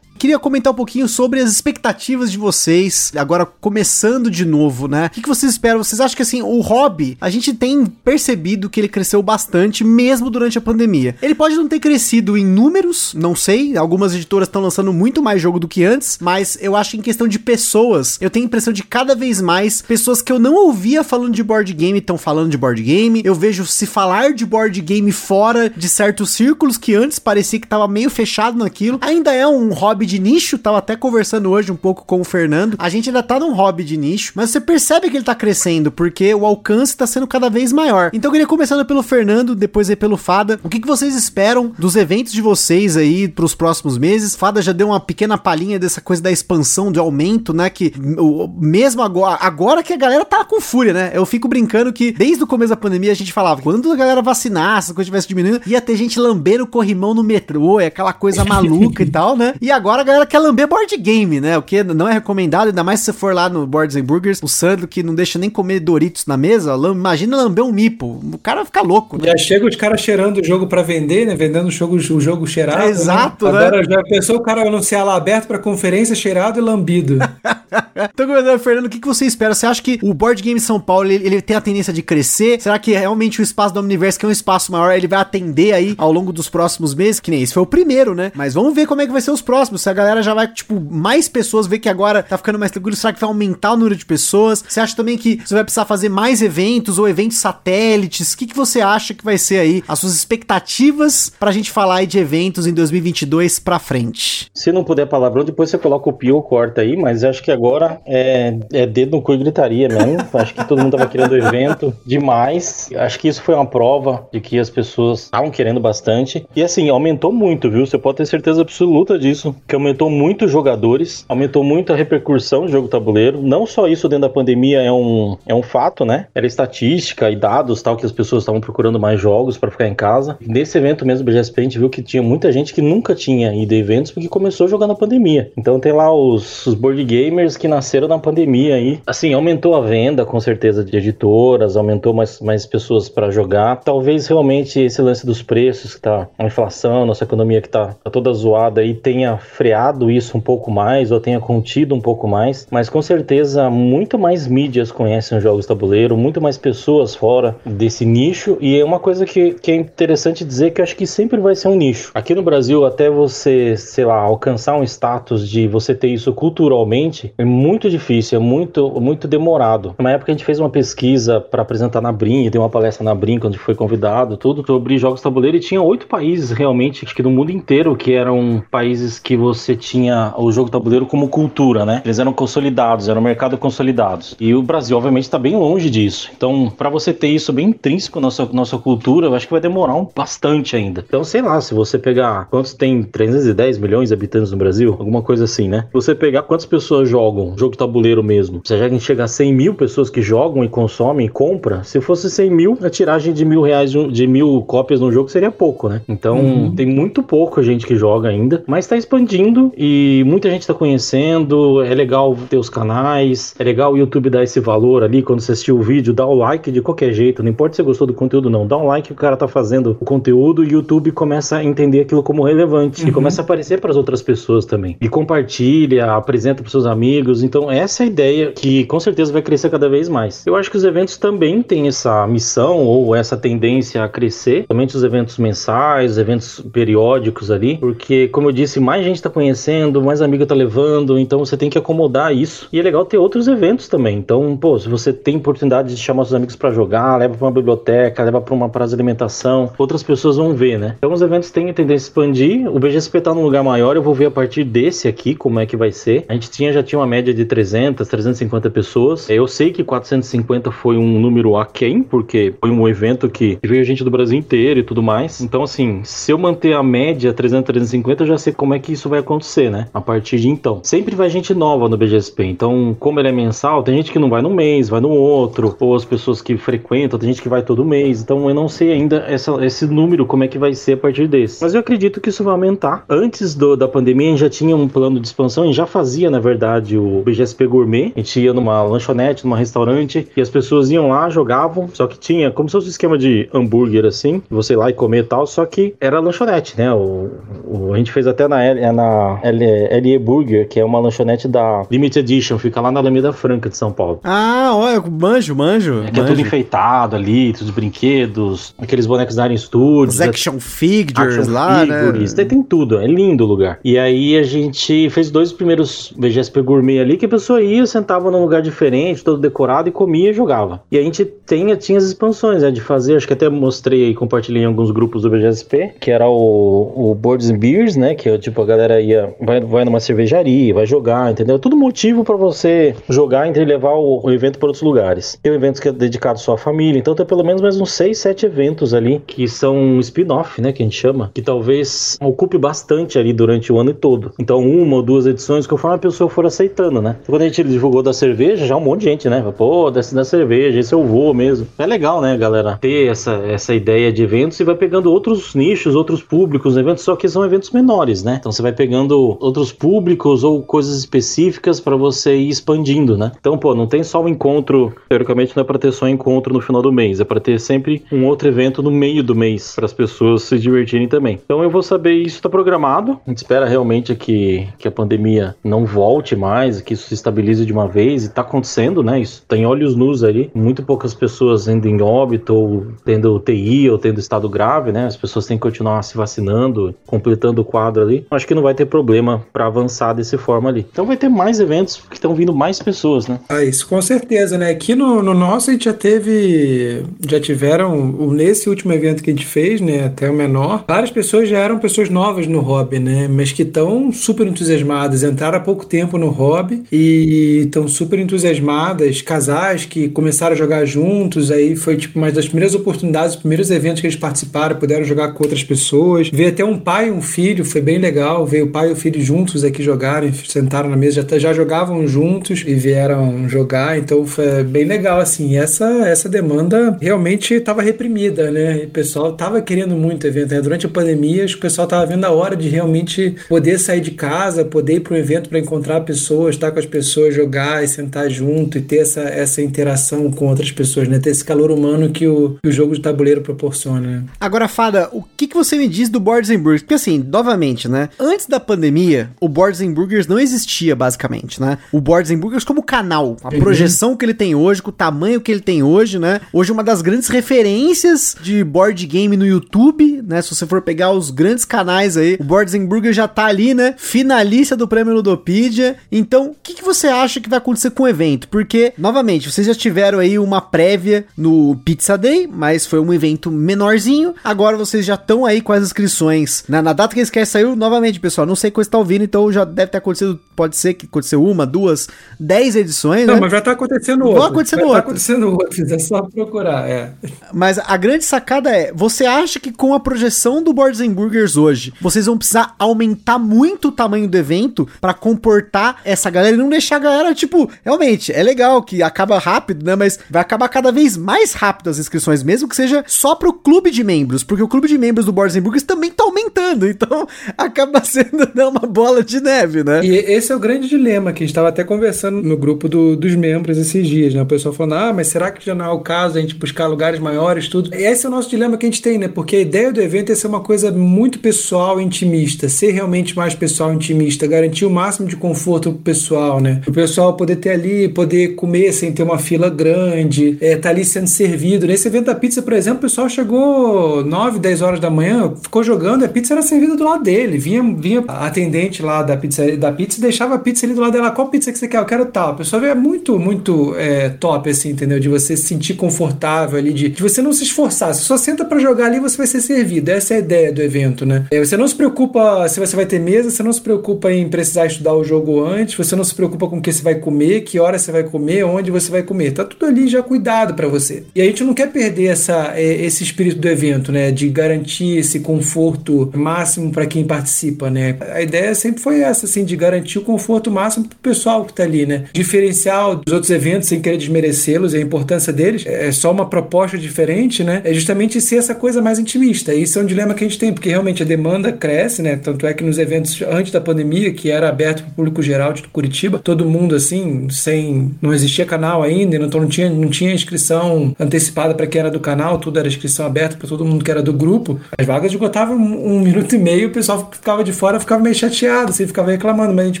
Queria comentar um pouquinho sobre as expectativas de vocês, agora começando de novo, né? O que, vocês esperam? Vocês acham que assim, o hobby, a gente tem percebido que ele cresceu bastante, mesmo durante a pandemia. Ele pode não ter crescido em números, não sei, algumas editoras estão lançando muito mais jogo do que antes, mas eu acho que em questão de pessoas, eu tenho a impressão de cada vez mais pessoas que eu não ouvia falando de board game estão falando de board game. Eu vejo se falar de board game fora de certos círculos que antes parecia que tava meio fechado naquilo. Ainda é um hobby de nicho, tava até conversando hoje um pouco com o Fernando. A gente ainda tá num hobby de nicho, mas você percebe que ele tá crescendo, porque o alcance tá sendo cada vez maior. Então eu queria começando pelo Fernando, depois aí pelo Fada. O que, que vocês esperam dos eventos de vocês aí pros próximos meses? Fada já deu uma pequena palhinha dessa coisa da expansão, de aumento, né? Que o, mesmo agora, agora que a galera tá com fúria, né? Eu fico brincando que desde o começo da pandemia a gente falava, quando a galera vacinasse, coisa estivesse diminuindo, ia ter gente lambendo o corrimão no metrô, é aquela coisa maluca e tal, né? E agora a galera quer lamber board game, né? O que não é recomendado, ainda mais se você for lá no Boards and Burgers, o Sandro que não deixa nem comer Doritos na mesa, imagina lamber um mipo. O cara fica louco, né? Já chega os caras cheirando o jogo para vender, né? Vendendo o jogo, o jogo cheirado. É exato, né? Agora já pensou o cara anunciar lá aberto para conferência, cheirado e lambido. então, Fernando, o que, que você espera? Você acha que o Board Game São Paulo ele, ele, tem a tendência de crescer? Será que realmente o espaço do Omniverse, que é um espaço maior, ele vai atender aí ao longo dos próximos meses? Que nem esse foi o primeiro, né? Mas vamos ver como é que vai ser os próximos. Se a galera já vai, tipo, mais pessoas, ver que agora tá ficando mais tranquilo, será que vai aumentar o número de pessoas? Você acha também que você vai precisar fazer mais eventos ou eventos satélites? O que, que você acha que vai ser aí as suas expectativas pra gente falar aí de eventos em 2022 pra frente? Se não puder palavrão, depois você coloca o pio ou corta aí, mas acho que agora é, é dedo no cu e gritaria mesmo. acho que todo mundo tava querendo evento demais. Acho que isso foi uma prova de que as pessoas estavam querendo bastante. E assim, aumentou muito, viu? Você pode ter certeza absoluta disso, que aumentou muito o jogadores, aumentou muito a repercussão do jogo tabuleiro. Não só isso dentro da pandemia é um, é um fato, né? Era estatística e dados tal que as pessoas estavam procurando mais jogos para ficar em casa. Nesse evento mesmo, o BGSP, a gente viu que tinha muita gente que nunca tinha ido a eventos porque começou jogando na pandemia. Então tem lá os, os board gamers que nasceram na pandemia aí. Assim, aumentou a venda com certeza de editoras, aumentou mais, mais pessoas para jogar. Talvez realmente esse lance dos preços, que tá a inflação, nossa economia que tá, tá toda zoada aí, tenha freado isso um pouco mais ou tenha contido um pouco mais, mas com certeza muito mais mídias conhecem os jogos tabuleiro, muito mais pessoas fora desse nicho e é uma coisa que, que é interessante dizer que acho que sempre vai ser um nicho. Aqui no Brasil, até você, sei lá, alcançar um status de você ter isso culturalmente, é muito difícil, é muito, muito demorado. Na época a gente fez uma pesquisa para apresentar na Brin, deu uma palestra na Brin quando foi convidado, tudo sobre jogos tabuleiro e tinha oito países realmente, acho que do mundo inteiro, que eram países que você tinha o jogo tabuleiro como cultura, né? Eles eram consolidados, era um mercado consolidados. E o Brasil, obviamente, está bem longe disso. Então, para você ter isso bem intrínseco na nossa, nossa cultura, eu acho que vai demorar um bastante ainda. Então, sei lá, se você pegar quantos tem 310 milhões de habitantes no Brasil, alguma coisa assim, né? Você pegar quantas pessoas jogam jogo tabuleiro mesmo, se a gente chegar a 100 mil pessoas que jogam e consomem e compram, se fosse 100 mil, a tiragem de mil reais de mil cópias no jogo seria pouco, né? Então, uhum. tem muito pouco gente que joga ainda, mas tá expandindo e muita gente tá conhecendo. É legal ter os canais, é legal o YouTube dar esse valor ali quando você assistiu o vídeo, dá o like de qualquer jeito, não importa se você gostou do conteúdo não, dá um like que o cara tá fazendo o conteúdo e o YouTube começa a entender aquilo como relevante uhum. e começa a aparecer para as outras pessoas também. E compartilha, apresenta para seus amigos. Então essa é a ideia que com certeza vai crescer cada vez mais. Eu acho que os eventos também têm essa missão ou essa tendência a crescer, somente os eventos mensais, os eventos periódicos ali, porque como eu disse, mais gente tá conhecendo, mais amigo tá levando, então você tem que acomodar isso. E é legal ter outros eventos também. Então, pô, se você tem oportunidade de chamar seus amigos para jogar, leva para uma biblioteca, leva para uma praça de alimentação, outras pessoas vão ver, né? Então os eventos têm tendência a expandir. O BGSP tá num lugar maior, eu vou ver a partir desse aqui como é que vai ser. A gente tinha já tinha uma média de 300, 350 pessoas. Eu sei que 450 foi um número aquém, porque foi um evento que veio gente do Brasil inteiro e tudo mais. Então, assim, se eu manter a média 300, 350, eu já sei como é que isso vai acontecer, né? A partir de então. Sempre vai gente nova no BGSP. Então, como ele é mensal, tem gente que não vai no mês, vai no outro, ou as pessoas que frequentam, tem gente que vai todo mês. Então, eu não sei ainda essa, esse número, como é que vai ser a partir desse. Mas eu acredito que isso vai aumentar. Antes do, da pandemia, a gente já tinha um plano de expansão, gente já fazia, na verdade, o BGSP Gourmet. A gente ia numa lanchonete, numa restaurante, e as pessoas iam lá, jogavam, só que tinha como se fosse um esquema de hambúrguer assim, você ir lá e comer e tal, só que era lanchonete, né? O, o a gente fez até na, L, na LE Burger, que é uma lanchonete da Limited Edition, fica lá na Alameda Franca de São Paulo. Ah, olha, manjo, manjo. É que manjo. é tudo enfeitado ali, os brinquedos, aqueles bonecos da Alien Studios. Os action figures action lá, né? figures, né? Tem, tem tudo, é lindo o lugar. E aí a gente fez dois primeiros VGSP Gourmet ali, que a pessoa ia, sentava num lugar diferente, todo decorado, e comia e jogava. E a gente tem, tinha as expansões, né, de fazer, acho que até mostrei e compartilhei em alguns grupos do VGSP, que era o, o Boards and Beers, né, que é tipo, a galera vai, vai numa cervejaria, vai jogar, entendeu? Tudo motivo para você jogar entre levar o, o evento para outros lugares. Tem um evento que é dedicado só à família, então tem pelo menos mais uns 6, 7 eventos ali, que são spin-off, né, que a gente chama, que talvez ocupe bastante ali durante o ano todo. Então, uma ou duas edições, conforme a pessoa for aceitando, né? Quando a gente divulgou da cerveja, já um monte de gente, né? Pô, desce da cerveja, esse eu vou mesmo. É legal, né, galera? Ter essa, essa ideia de eventos e vai pegando outros nichos, outros públicos, eventos, só que são eventos menores, né? Então você vai pegando outros públicos ou coisas específicas para você ir expandindo, né? Então, pô, não tem só um encontro, teoricamente não é para ter só um encontro no final do mês, é para ter sempre um outro evento no meio do mês para as pessoas se divertirem também. Então eu vou saber isso está programado. A gente espera realmente que, que a pandemia não volte mais, que isso se estabilize de uma vez e está acontecendo, né? Isso tem olhos nus ali, muito poucas pessoas indo em óbito ou tendo TI ou tendo estado grave, né? As pessoas têm que continuar se vacinando, completando o quadro ali. Acho que não vai ter problema para avançar desse forma ali. Então vai ter mais eventos porque estão vindo mais pessoas, né? Ah, isso com certeza, né? Aqui no, no nosso a gente já teve, já tiveram, nesse último evento que a gente fez, né? Até o menor, várias pessoas já eram pessoas novas no hobby, né? Mas que estão super entusiasmadas, entraram há pouco tempo no hobby e estão super entusiasmadas, casais que começaram a jogar juntos, aí foi tipo uma das primeiras oportunidades, os primeiros eventos que eles participaram, puderam jogar com outras pessoas. Veio até um pai e um filho, foi bem legal, veio o pai e o filho juntos aqui jogarem, sentaram na mesa, já, já jogavam juntos e vieram jogar, então foi bem legal, assim, essa, essa demanda realmente estava reprimida, né? E o pessoal estava querendo muito evento, né? Durante a pandemia, o pessoal estava vendo a hora de realmente poder sair de casa, poder ir para um evento para encontrar pessoas, estar com as pessoas, jogar e sentar junto e ter essa, essa interação com outras pessoas, né? Ter esse calor humano que o, que o jogo de tabuleiro proporciona. Agora, Fada, o que, que você me diz do Boards and Burgers? Porque assim, novamente, né? Antes da pandemia, o Boards and Burgers não existia, basicamente, né? O Boards and Burgers como canal, a uhum. projeção que ele tem hoje, com o tamanho que ele tem hoje, né? Hoje uma das grandes referências de board game no YouTube, né? Se você for pegar os grandes canais aí, o Boards and Burgers já tá ali, né? Finalista do prêmio Ludopedia. Então, o que, que você acha que vai acontecer com o evento? Porque, novamente, vocês já tiveram aí uma prévia no Pizza Day, mas foi um evento menorzinho. Agora vocês já estão aí com as inscrições. Na, na data que eles querem sair, novamente, pessoal, não sei quando está ouvindo, então já deve ter acontecido, pode ser que aconteceu uma, duas, dez edições, Não, né? mas já tá acontecendo outro. Vai acontecendo já outro. Tá acontecendo outro, é só procurar, é. Mas a grande sacada é, você acha que com a projeção do Boards and Burgers hoje, vocês vão precisar aumentar muito o tamanho do evento para comportar essa galera e não deixar a galera, tipo, realmente, é legal que acaba rápido, né? Mas vai acabar cada vez mais rápido as inscrições, mesmo que seja só pro clube de membros, porque o clube de membros do Boards and Burgers também tá aumentando, então acaba sendo não é uma bola de neve, né? E esse é o grande dilema que a gente estava até conversando no grupo do, dos membros esses dias, né? O pessoal falando, ah, mas será que já não é o caso a gente buscar lugares maiores, tudo? E esse é o nosso dilema que a gente tem, né? Porque a ideia do evento é ser uma coisa muito pessoal e intimista, ser realmente mais pessoal e intimista, garantir o máximo de conforto pro pessoal, né? O pessoal poder ter ali, poder comer sem ter uma fila grande, é, tá ali sendo servido. Nesse evento da pizza, por exemplo, o pessoal chegou 9, 10 horas da manhã, ficou jogando, a pizza era servida do lado dele. Vinha, vinha a atendente lá da pizza, da pizza deixava a pizza ali do lado dela. Qual pizza que você quer? Eu quero tal. O pessoal é muito, muito é, top, assim, entendeu? De você se sentir confortável ali, de, de você não se esforçar. Você só senta para jogar ali e você vai ser servido. Essa é a ideia do evento, né? É, você não se preocupa se você vai ter mesa, você não se preocupa em precisar estudar o jogo antes, você não se preocupa com o que você vai comer, que hora você vai comer, onde você vai comer. Tá tudo ali já cuidado para você. E a gente não quer perder essa, é, esse espírito do evento, né? De garantir esse conforto máximo para quem participa, né? A ideia sempre foi essa, assim, de garantir o conforto máximo pro pessoal que tá ali, né? Diferencial dos outros eventos, sem querer desmerecê-los, a importância deles, é só uma proposta diferente, né? É justamente ser essa coisa mais intimista. Isso é um dilema que a gente tem, porque realmente a demanda cresce, né? Tanto é que nos eventos antes da pandemia, que era aberto para o público geral de Curitiba, todo mundo assim, sem. não existia canal ainda, então não tinha, não tinha inscrição antecipada para quem era do canal, tudo era inscrição aberta para todo mundo que era do grupo. As vagas esgotavam um, um minuto e meio, o pessoal ficava de fora, ficava meio chateado, assim, ficava reclamando, mas a gente,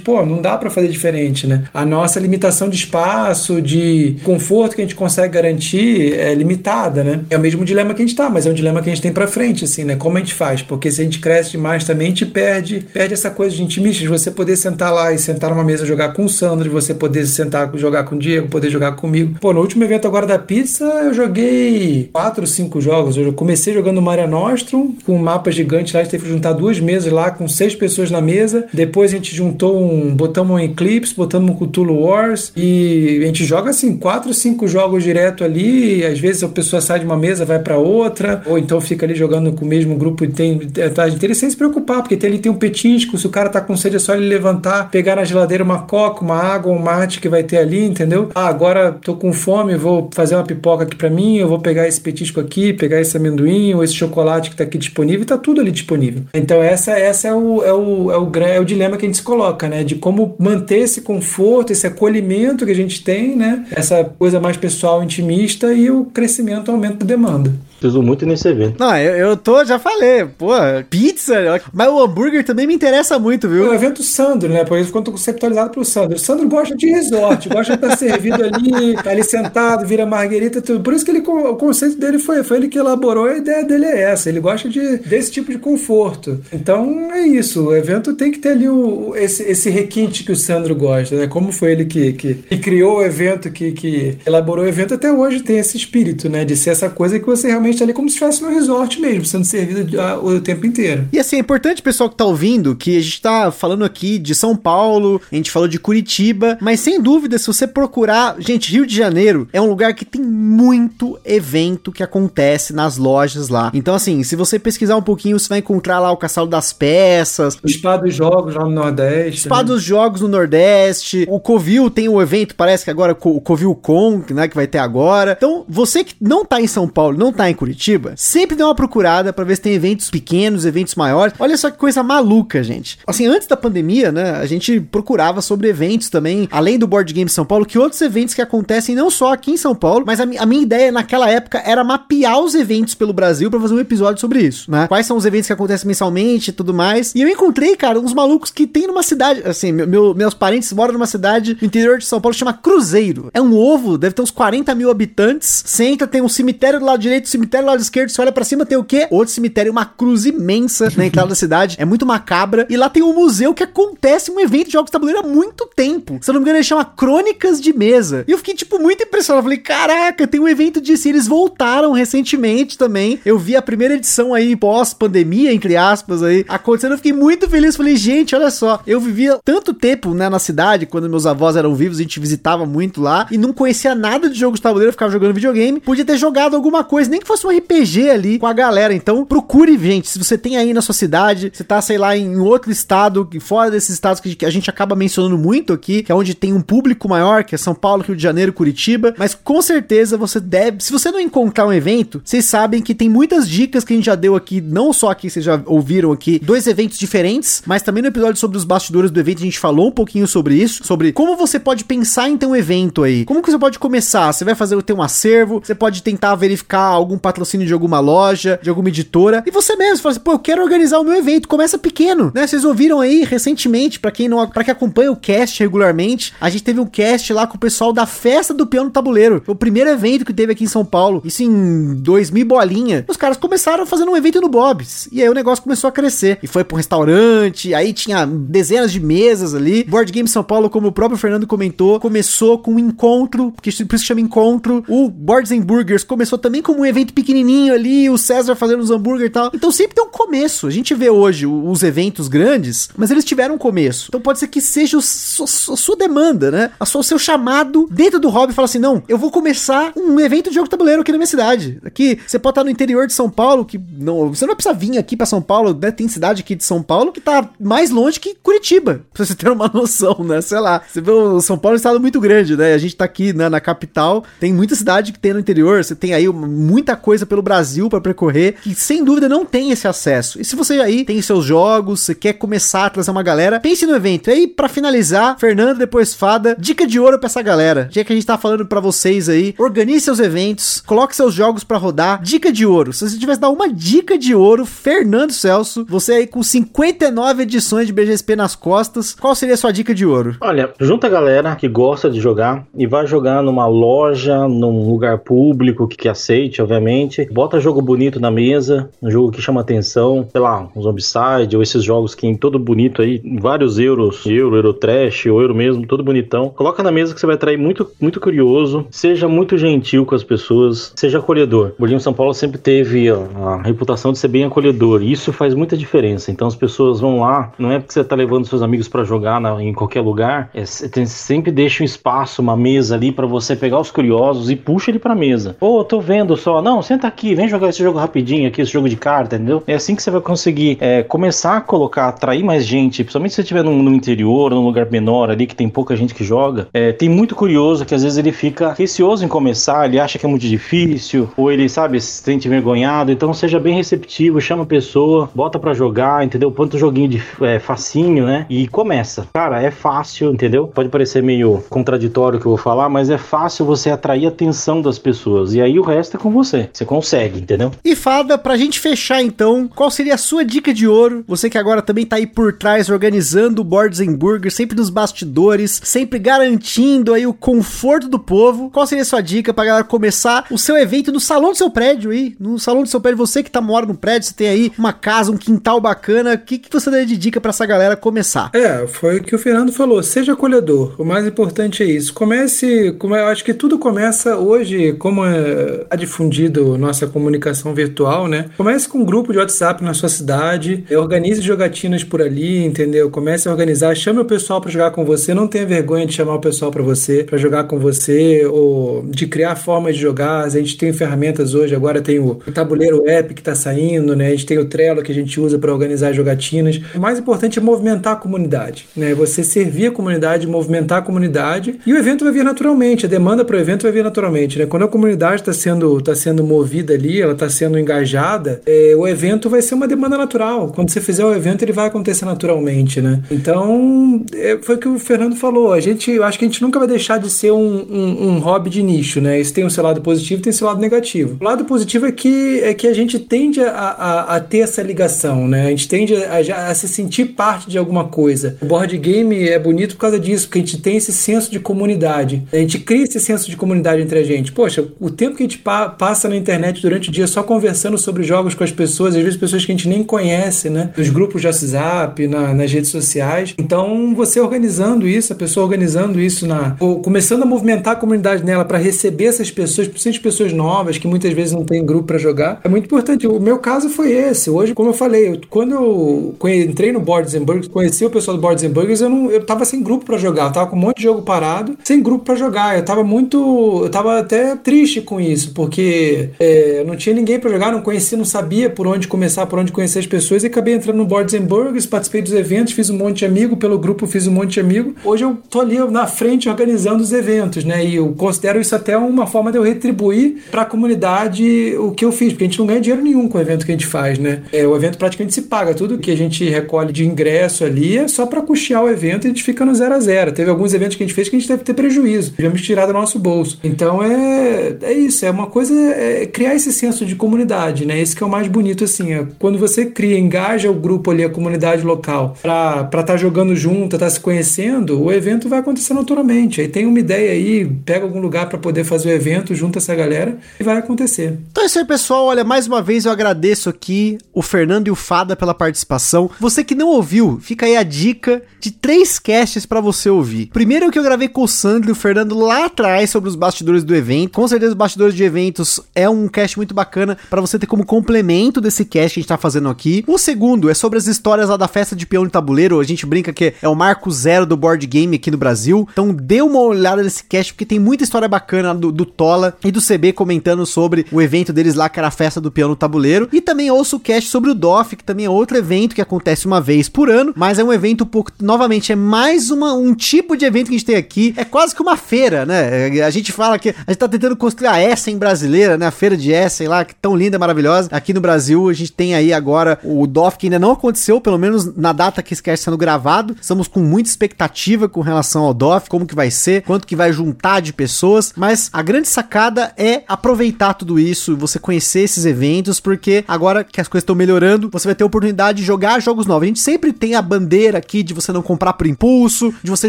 pô, não dá para fazer diferente, né? A nossa limitação de espaço, de conforto que a gente consegue garantir é limitada, né? É o mesmo dilema que a gente tá, mas é um dilema que a gente tem para frente, assim, né? Como a gente faz? Porque se a gente cresce demais também, a gente perde, perde essa coisa de intimista, de você poder sentar lá e sentar numa mesa jogar com o Sandro, de você poder sentar jogar com o Diego, poder jogar comigo. Pô, no último evento agora da pizza, eu joguei quatro, cinco jogos. Eu comecei jogando Maria Nostrum, com um mapa gigante lá, a gente teve que juntar duas mesas lá, com seis pessoas na mesa. Depois a gente juntou um, botamos um Eclipse, botamos um Cthulhu Wars e a gente joga assim, quatro, cinco jogos direto ali. Às vezes a pessoa sai de uma mesa, vai para outra, ou então fica ali jogando com o mesmo grupo e tem tá inteiro sem se preocupar, porque tem, ali tem um petisco, se o cara tá com sede é só ele levantar, pegar na geladeira uma coca, uma água, um mate que vai ter ali, entendeu? Ah, agora tô com fome, vou fazer uma pipoca aqui para mim, eu vou pegar esse petisco aqui, pegar esse amendoim ou esse chocolate que tá aqui disponível, tá tudo ali disponível. Então essa, essa é o, é o, é o, é o dilema que a gente se coloca, né? De como manter esse conforto, esse acolhimento que a gente tem, né? Essa coisa mais pessoal, intimista e o crescimento, aumento da demanda. Preciso muito nesse evento. Não, eu, eu tô, já falei, pô, pizza, mas o hambúrguer também me interessa muito, viu? É o evento Sandro, né? Por isso ficou conceptualizado pro Sandro. O Sandro gosta de resort, gosta de estar servido ali, tá ali sentado, vira marguerita, tudo. Por isso que ele, o conceito dele foi, foi ele que elaborou, a ideia dele é essa. Ele gosta de, desse tipo de conforto. Então é isso, o evento tem que ter ali o, esse, esse requinte que o Sandro gosta, né? Como foi ele que, que, que criou o evento, que, que elaborou o evento, até hoje tem esse espírito, né? De ser essa coisa que você realmente tá ali como se estivesse no resort mesmo, sendo servido o tempo inteiro. E assim, é importante, pessoal que tá ouvindo, que a gente tá falando aqui de São Paulo, a gente falou de Curitiba, mas sem dúvida, se você procurar, gente, Rio de Janeiro é um lugar que tem muito evento que acontece nas lojas lá. Então, assim, se você pesquisar um pouquinho, você vai encontrar lá o Castelo das Peças, o Spa dos Jogos lá no Nordeste. Spa né? dos Jogos no Nordeste, o Covil tem o um evento, parece que agora o Covil Con, né, que vai ter agora. Então, você que não tá em São Paulo, não tá em Curitiba, sempre dê uma procurada para ver se tem eventos pequenos, eventos maiores. Olha só que coisa maluca, gente. Assim, antes da pandemia, né, a gente procurava sobre eventos também, além do Board Game São Paulo, que outros eventos que acontecem não só aqui em São Paulo, mas a, a minha ideia naquela época era mapear os eventos pelo Brasil para fazer um episódio sobre isso, né? Quais são os eventos que acontecem mensalmente e tudo mais. E eu encontrei, cara, uns malucos que tem numa cidade, assim, meu, meus parentes moram numa cidade no interior de São Paulo chama Cruzeiro. É um ovo, deve ter uns 40 mil habitantes. Senta, tem um cemitério do lado direito, cemitério do lado esquerdo, você olha pra cima, tem o quê? Outro cemitério, uma cruz imensa na entrada da cidade. É muito macabra. E lá tem um museu que acontece um evento de jogos de tabuleiro há muito tempo. Se eu não me engano, ele chama Crônicas de Mesa. E eu fiquei, tipo, muito impressionado. Eu falei, caraca, tem um evento disso. E eles voltaram recentemente também. Eu vi a primeira edição aí, pós-pandemia, entre aspas, aí, acontecendo. Eu fiquei muito feliz. Falei, gente, olha só. Eu vivia tanto tempo, né, na cidade, quando meus avós eram vivos, a gente visitava muito lá. E não conhecia nada de jogos de tabuleiro, ficava jogando videogame. Podia ter jogado alguma coisa, nem que fosse um RPG ali com a galera. Então, procure, gente. Se você tem aí na sua cidade, você tá, sei lá, em outro estado, fora desses estados que a gente acaba mencionando muito aqui, que é onde tem um público maior, que é São Paulo, Rio de Janeiro, Curitiba. Mas com certeza você deve. Se você não encontrar um evento, vocês sabem que tem muitas dicas que a gente já deu aqui, não só aqui, vocês já ouviram aqui, dois eventos diferentes, mas também no episódio sobre os bastidores do evento a gente falou um pouquinho sobre isso, sobre como você pode pensar em ter um evento aí. Como que você pode começar? Você vai fazer ter um acervo, você pode tentar verificar algum patrocínio de alguma loja, de alguma editora, e você mesmo fala assim, pô, eu quero organizar o meu evento, começa pequeno, né? Vocês ouviram aí recentemente, para quem não, para quem acompanha o cast regularmente, a gente teve um cast lá com o pessoal da Festa do Peão no Tabuleiro. Foi o primeiro evento que teve aqui em São Paulo, isso em 2000 bolinha. Os caras começaram fazendo um evento no Bob's, e aí o negócio começou a crescer. E foi pro restaurante, aí tinha dezenas de mesas ali. Board Game São Paulo, como o próprio Fernando comentou, começou com um encontro, porque por isso chama encontro. O Boards and Burgers começou também como um evento pequenininho ali, o César fazendo os hambúrguer e tal. Então sempre tem um começo. A gente vê hoje os eventos grandes, mas eles tiveram um começo. Então pode ser que seja a sua demanda, né? A sua, o seu chamado dentro do hobby falar assim: não, eu vou começar um evento de jogo tabuleiro aqui na minha cidade. Aqui, você pode estar no interior de São Paulo, que não, você não precisa vir aqui para São Paulo, né? Tem cidade aqui de São Paulo que tá mais longe que Curitiba, pra você ter uma noção, né? Sei lá. Você vê o São Paulo é um estado muito grande, né? A gente tá aqui né, na capital, tem muita cidade que tem no interior, você tem aí muita coisa pelo Brasil para percorrer, que sem dúvida não tem esse acesso. E se você aí tem seus jogos, quer começar a trazer uma galera, pense no evento. E aí, para finalizar, Fernando, depois Fada, dica de ouro pra essa galera. Já que a gente tá falando para vocês aí, organize seus eventos, coloque seus jogos para rodar. Dica de ouro. Se você tivesse dar uma dica de ouro, Fernando Celso, você aí com 59 edições de BGSP nas costas, qual seria a sua dica de ouro? Olha, junta a galera que gosta de jogar e vai jogar numa loja, num lugar público que, que aceite, obviamente. Bota jogo bonito na mesa, um jogo que chama atenção, sei lá, um Zombicide ou esses jogos que em todo bonito aí, vários euros, euro, euro trash, ou euro mesmo, todo bonitão. Coloca na mesa que você vai atrair muito, muito curioso, seja muito gentil com as pessoas, seja acolhedor. O Bolinho São Paulo sempre teve a, a reputação de ser bem acolhedor, e isso faz muita diferença. Então as pessoas vão lá, não é porque você tá levando seus amigos para jogar na, em qualquer lugar, é, tem, sempre deixa um espaço, uma mesa ali para você pegar os curiosos e puxa ele pra mesa. Ô, oh, tô vendo só, não, senta aqui, vem jogar esse jogo rapidinho aqui, esse jogo de carta, entendeu? É assim que você vai conseguir é, começar a colocar, atrair mais gente, principalmente se você estiver no interior, num lugar menor ali que tem pouca gente que joga. É, tem muito curioso que às vezes ele fica receoso em começar, ele acha que é muito difícil, ou ele, sabe, se sente envergonhado. Então seja bem receptivo, chama a pessoa, bota para jogar, entendeu? Um joguinho de é, facinho, né? E começa. Cara, é fácil, entendeu? Pode parecer meio contraditório o que eu vou falar, mas é fácil você atrair a atenção das pessoas. E aí o resto é com você. Você consegue, entendeu? E Fada, pra gente fechar então, qual seria a sua dica de ouro? Você que agora também tá aí por trás organizando o Boards and Burgers, sempre nos bastidores, sempre garantindo aí o conforto do povo. Qual seria a sua dica pra galera começar o seu evento no salão do seu prédio aí? No salão do seu prédio, você que tá mora no prédio, você tem aí uma casa, um quintal bacana, o que, que você daria de dica para essa galera começar? É, foi o que o Fernando falou, seja acolhedor. O mais importante é isso. Comece, como eu acho que tudo começa hoje, como é tá difundido nossa comunicação virtual, né? Comece com um grupo de WhatsApp na sua cidade, organize jogatinas por ali, entendeu? Comece a organizar, chame o pessoal para jogar com você, não tenha vergonha de chamar o pessoal para você, para jogar com você ou de criar formas de jogar. A gente tem ferramentas hoje, agora tem o, o tabuleiro app que está saindo, né? A gente tem o Trello que a gente usa para organizar jogatinas. O mais importante é movimentar a comunidade, né? Você servir a comunidade, movimentar a comunidade e o evento vai vir naturalmente, a demanda para o evento vai vir naturalmente, né? Quando a comunidade está sendo, tá sendo movida ali, ela está sendo engajada, é, o evento vai ser uma demanda natural. Quando você fizer o evento, ele vai acontecer naturalmente, né? Então, é, foi o que o Fernando falou. A gente, eu acho que a gente nunca vai deixar de ser um, um, um hobby de nicho, né? Isso tem o seu lado positivo e tem o seu lado negativo. O lado positivo é que, é que a gente tende a, a, a ter essa ligação, né? A gente tende a, a, a, se sentir parte de alguma coisa. O board game é bonito por causa disso, porque a gente tem esse senso de comunidade. A gente cria esse senso de comunidade entre a gente. Poxa, o tempo que a gente pa passa na internet durante o dia só conversando sobre jogos com as pessoas, às vezes pessoas que a gente nem conhece, né? Nos grupos de WhatsApp, na, nas redes sociais. Então, você organizando isso, a pessoa organizando isso na. Começando a movimentar a comunidade nela para receber essas pessoas, principalmente pessoas novas que muitas vezes não tem grupo para jogar, é muito importante. O meu caso foi esse. Hoje, como eu falei, eu, quando eu entrei no Boards and Burgers, conheci o pessoal do Boards and Burgers, eu, não, eu tava sem grupo para jogar. Eu tava com um monte de jogo parado, sem grupo para jogar. Eu tava muito. Eu tava até triste com isso, porque é, não tinha ninguém para jogar, não conhecia, não sabia por onde começar, por onde conhecer as pessoas, e acabei entrando no Boards and Burgers, participei dos eventos, fiz um monte de amigo, pelo grupo fiz um monte de amigo. Hoje eu tô ali na frente organizando os eventos, né? E eu considero isso até uma forma de eu retribuir para a comunidade o que eu fiz, porque a gente não ganha dinheiro nenhum com o evento que a gente faz, né? É, o evento praticamente se paga, tudo que a gente recolhe de ingresso ali é só para custear o evento e a gente fica no zero a zero. Teve alguns eventos que a gente fez que a gente deve ter prejuízo, tivemos que tirar do nosso bolso. Então é, é isso, é uma coisa, é criar esse senso de comunidade, né? Esse que é o mais bonito, assim, é quando você cria, engaja o grupo ali, a comunidade local, para estar tá jogando junto, estar tá se conhecendo, o evento vai acontecer naturalmente. Aí tem uma ideia aí, pega algum lugar para poder fazer o evento, junta essa galera e vai acontecer. Então é isso aí, pessoal. Olha, mais uma vez eu agradeço aqui o Fernando e o Fada pela participação. Você que não ouviu, fica aí a dica de três casts para você ouvir. Primeiro é o que eu gravei com o Sandro e o Fernando lá atrás sobre os bastidores do evento. Com certeza, os bastidores de eventos é um cast muito bacana para você ter como complemento desse cast que a gente tá fazendo aqui. O segundo é sobre as histórias lá da festa de peão e tabuleiro. A gente brinca que é o marco zero do board game aqui no Brasil. Então dê uma olhada nesse cast porque tem muita história bacana do, do Tola e do CB comentando sobre o evento deles lá, que era a festa do peão no tabuleiro. E também ouço o cast sobre o DOF, que também é outro evento que acontece uma vez por ano, mas é um evento um pouco, novamente, é mais uma, um tipo de evento que a gente tem aqui. É quase que uma feira, né? A gente fala que a gente tá tentando construir a Essen brasileira, né? Feira de Essen lá, que tão linda, maravilhosa. Aqui no Brasil, a gente tem aí agora o DOF, que ainda não aconteceu, pelo menos na data que esse cast sendo gravado. Estamos com muita expectativa com relação ao DOF, como que vai ser, quanto que vai juntar de pessoas, mas a grande sacada é aproveitar tudo isso, você conhecer esses eventos, porque agora que as coisas estão melhorando, você vai ter a oportunidade de jogar jogos novos. A gente sempre tem a bandeira aqui de você não comprar por impulso, de você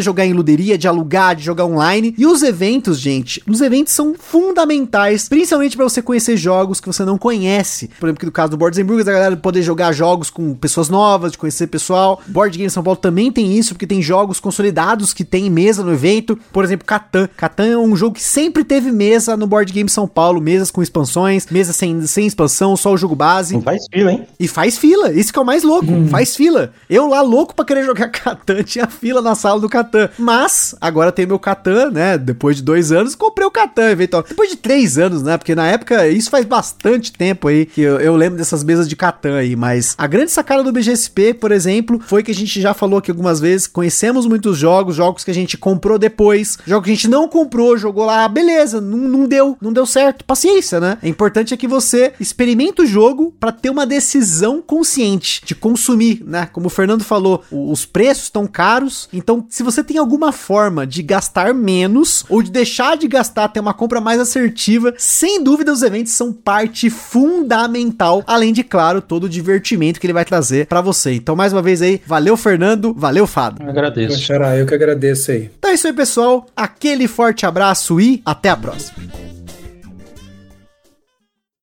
jogar em luderia, de alugar, de jogar online. E os eventos, gente, os eventos são fundamentais, principalmente para você conhecer jogos que você não conhece. Por exemplo, no caso do Boards Burgers, a galera poder jogar jogos com pessoas novas, de conhecer pessoal. Board Game São Paulo também tem isso, porque tem jogos consolidados que tem mesa no evento. Por exemplo, Catan. Catan é um jogo que sempre teve mesa no Board Game São Paulo, mesas com expansões, mesas sem, sem expansão, só o jogo base. Não faz fila, hein? E faz fila, isso que é o mais louco, hum. faz fila. Eu lá louco para querer jogar Catan, tinha fila na sala do Catan. Mas, agora tem meu Catan, né? Depois de dois anos, comprei o Catan, eventual. Depois de três anos, né? Porque na época, isso faz bastante tempo aí, que eu, eu lembro dessas mesas de Catan aí. Mas a grande sacada do BGSP, por exemplo, foi que a gente já falou aqui algumas vezes, conhecemos muitos jogos, jogos que a gente comprou depois, jogos que a gente não comprou, jogou lá, beleza, não, não deu, não deu certo. Paciência, né? É importante é que você experimente o jogo para ter uma decisão consciente de consumir, né? Como o Fernando falou, os preços estão caros, então se você tem alguma forma de gastar menos ou de deixar de gastar, ter uma compra mais assertiva, sem dúvida os eventos são parte fundamental, além de claro, todo o divertimento que ele vai trazer para você. Então mais uma vez aí, valeu Fernando, valeu Fado. Eu agradeço. Eu que agradeço aí. Então é isso aí, pessoal. Aquele forte abraço e até a próxima.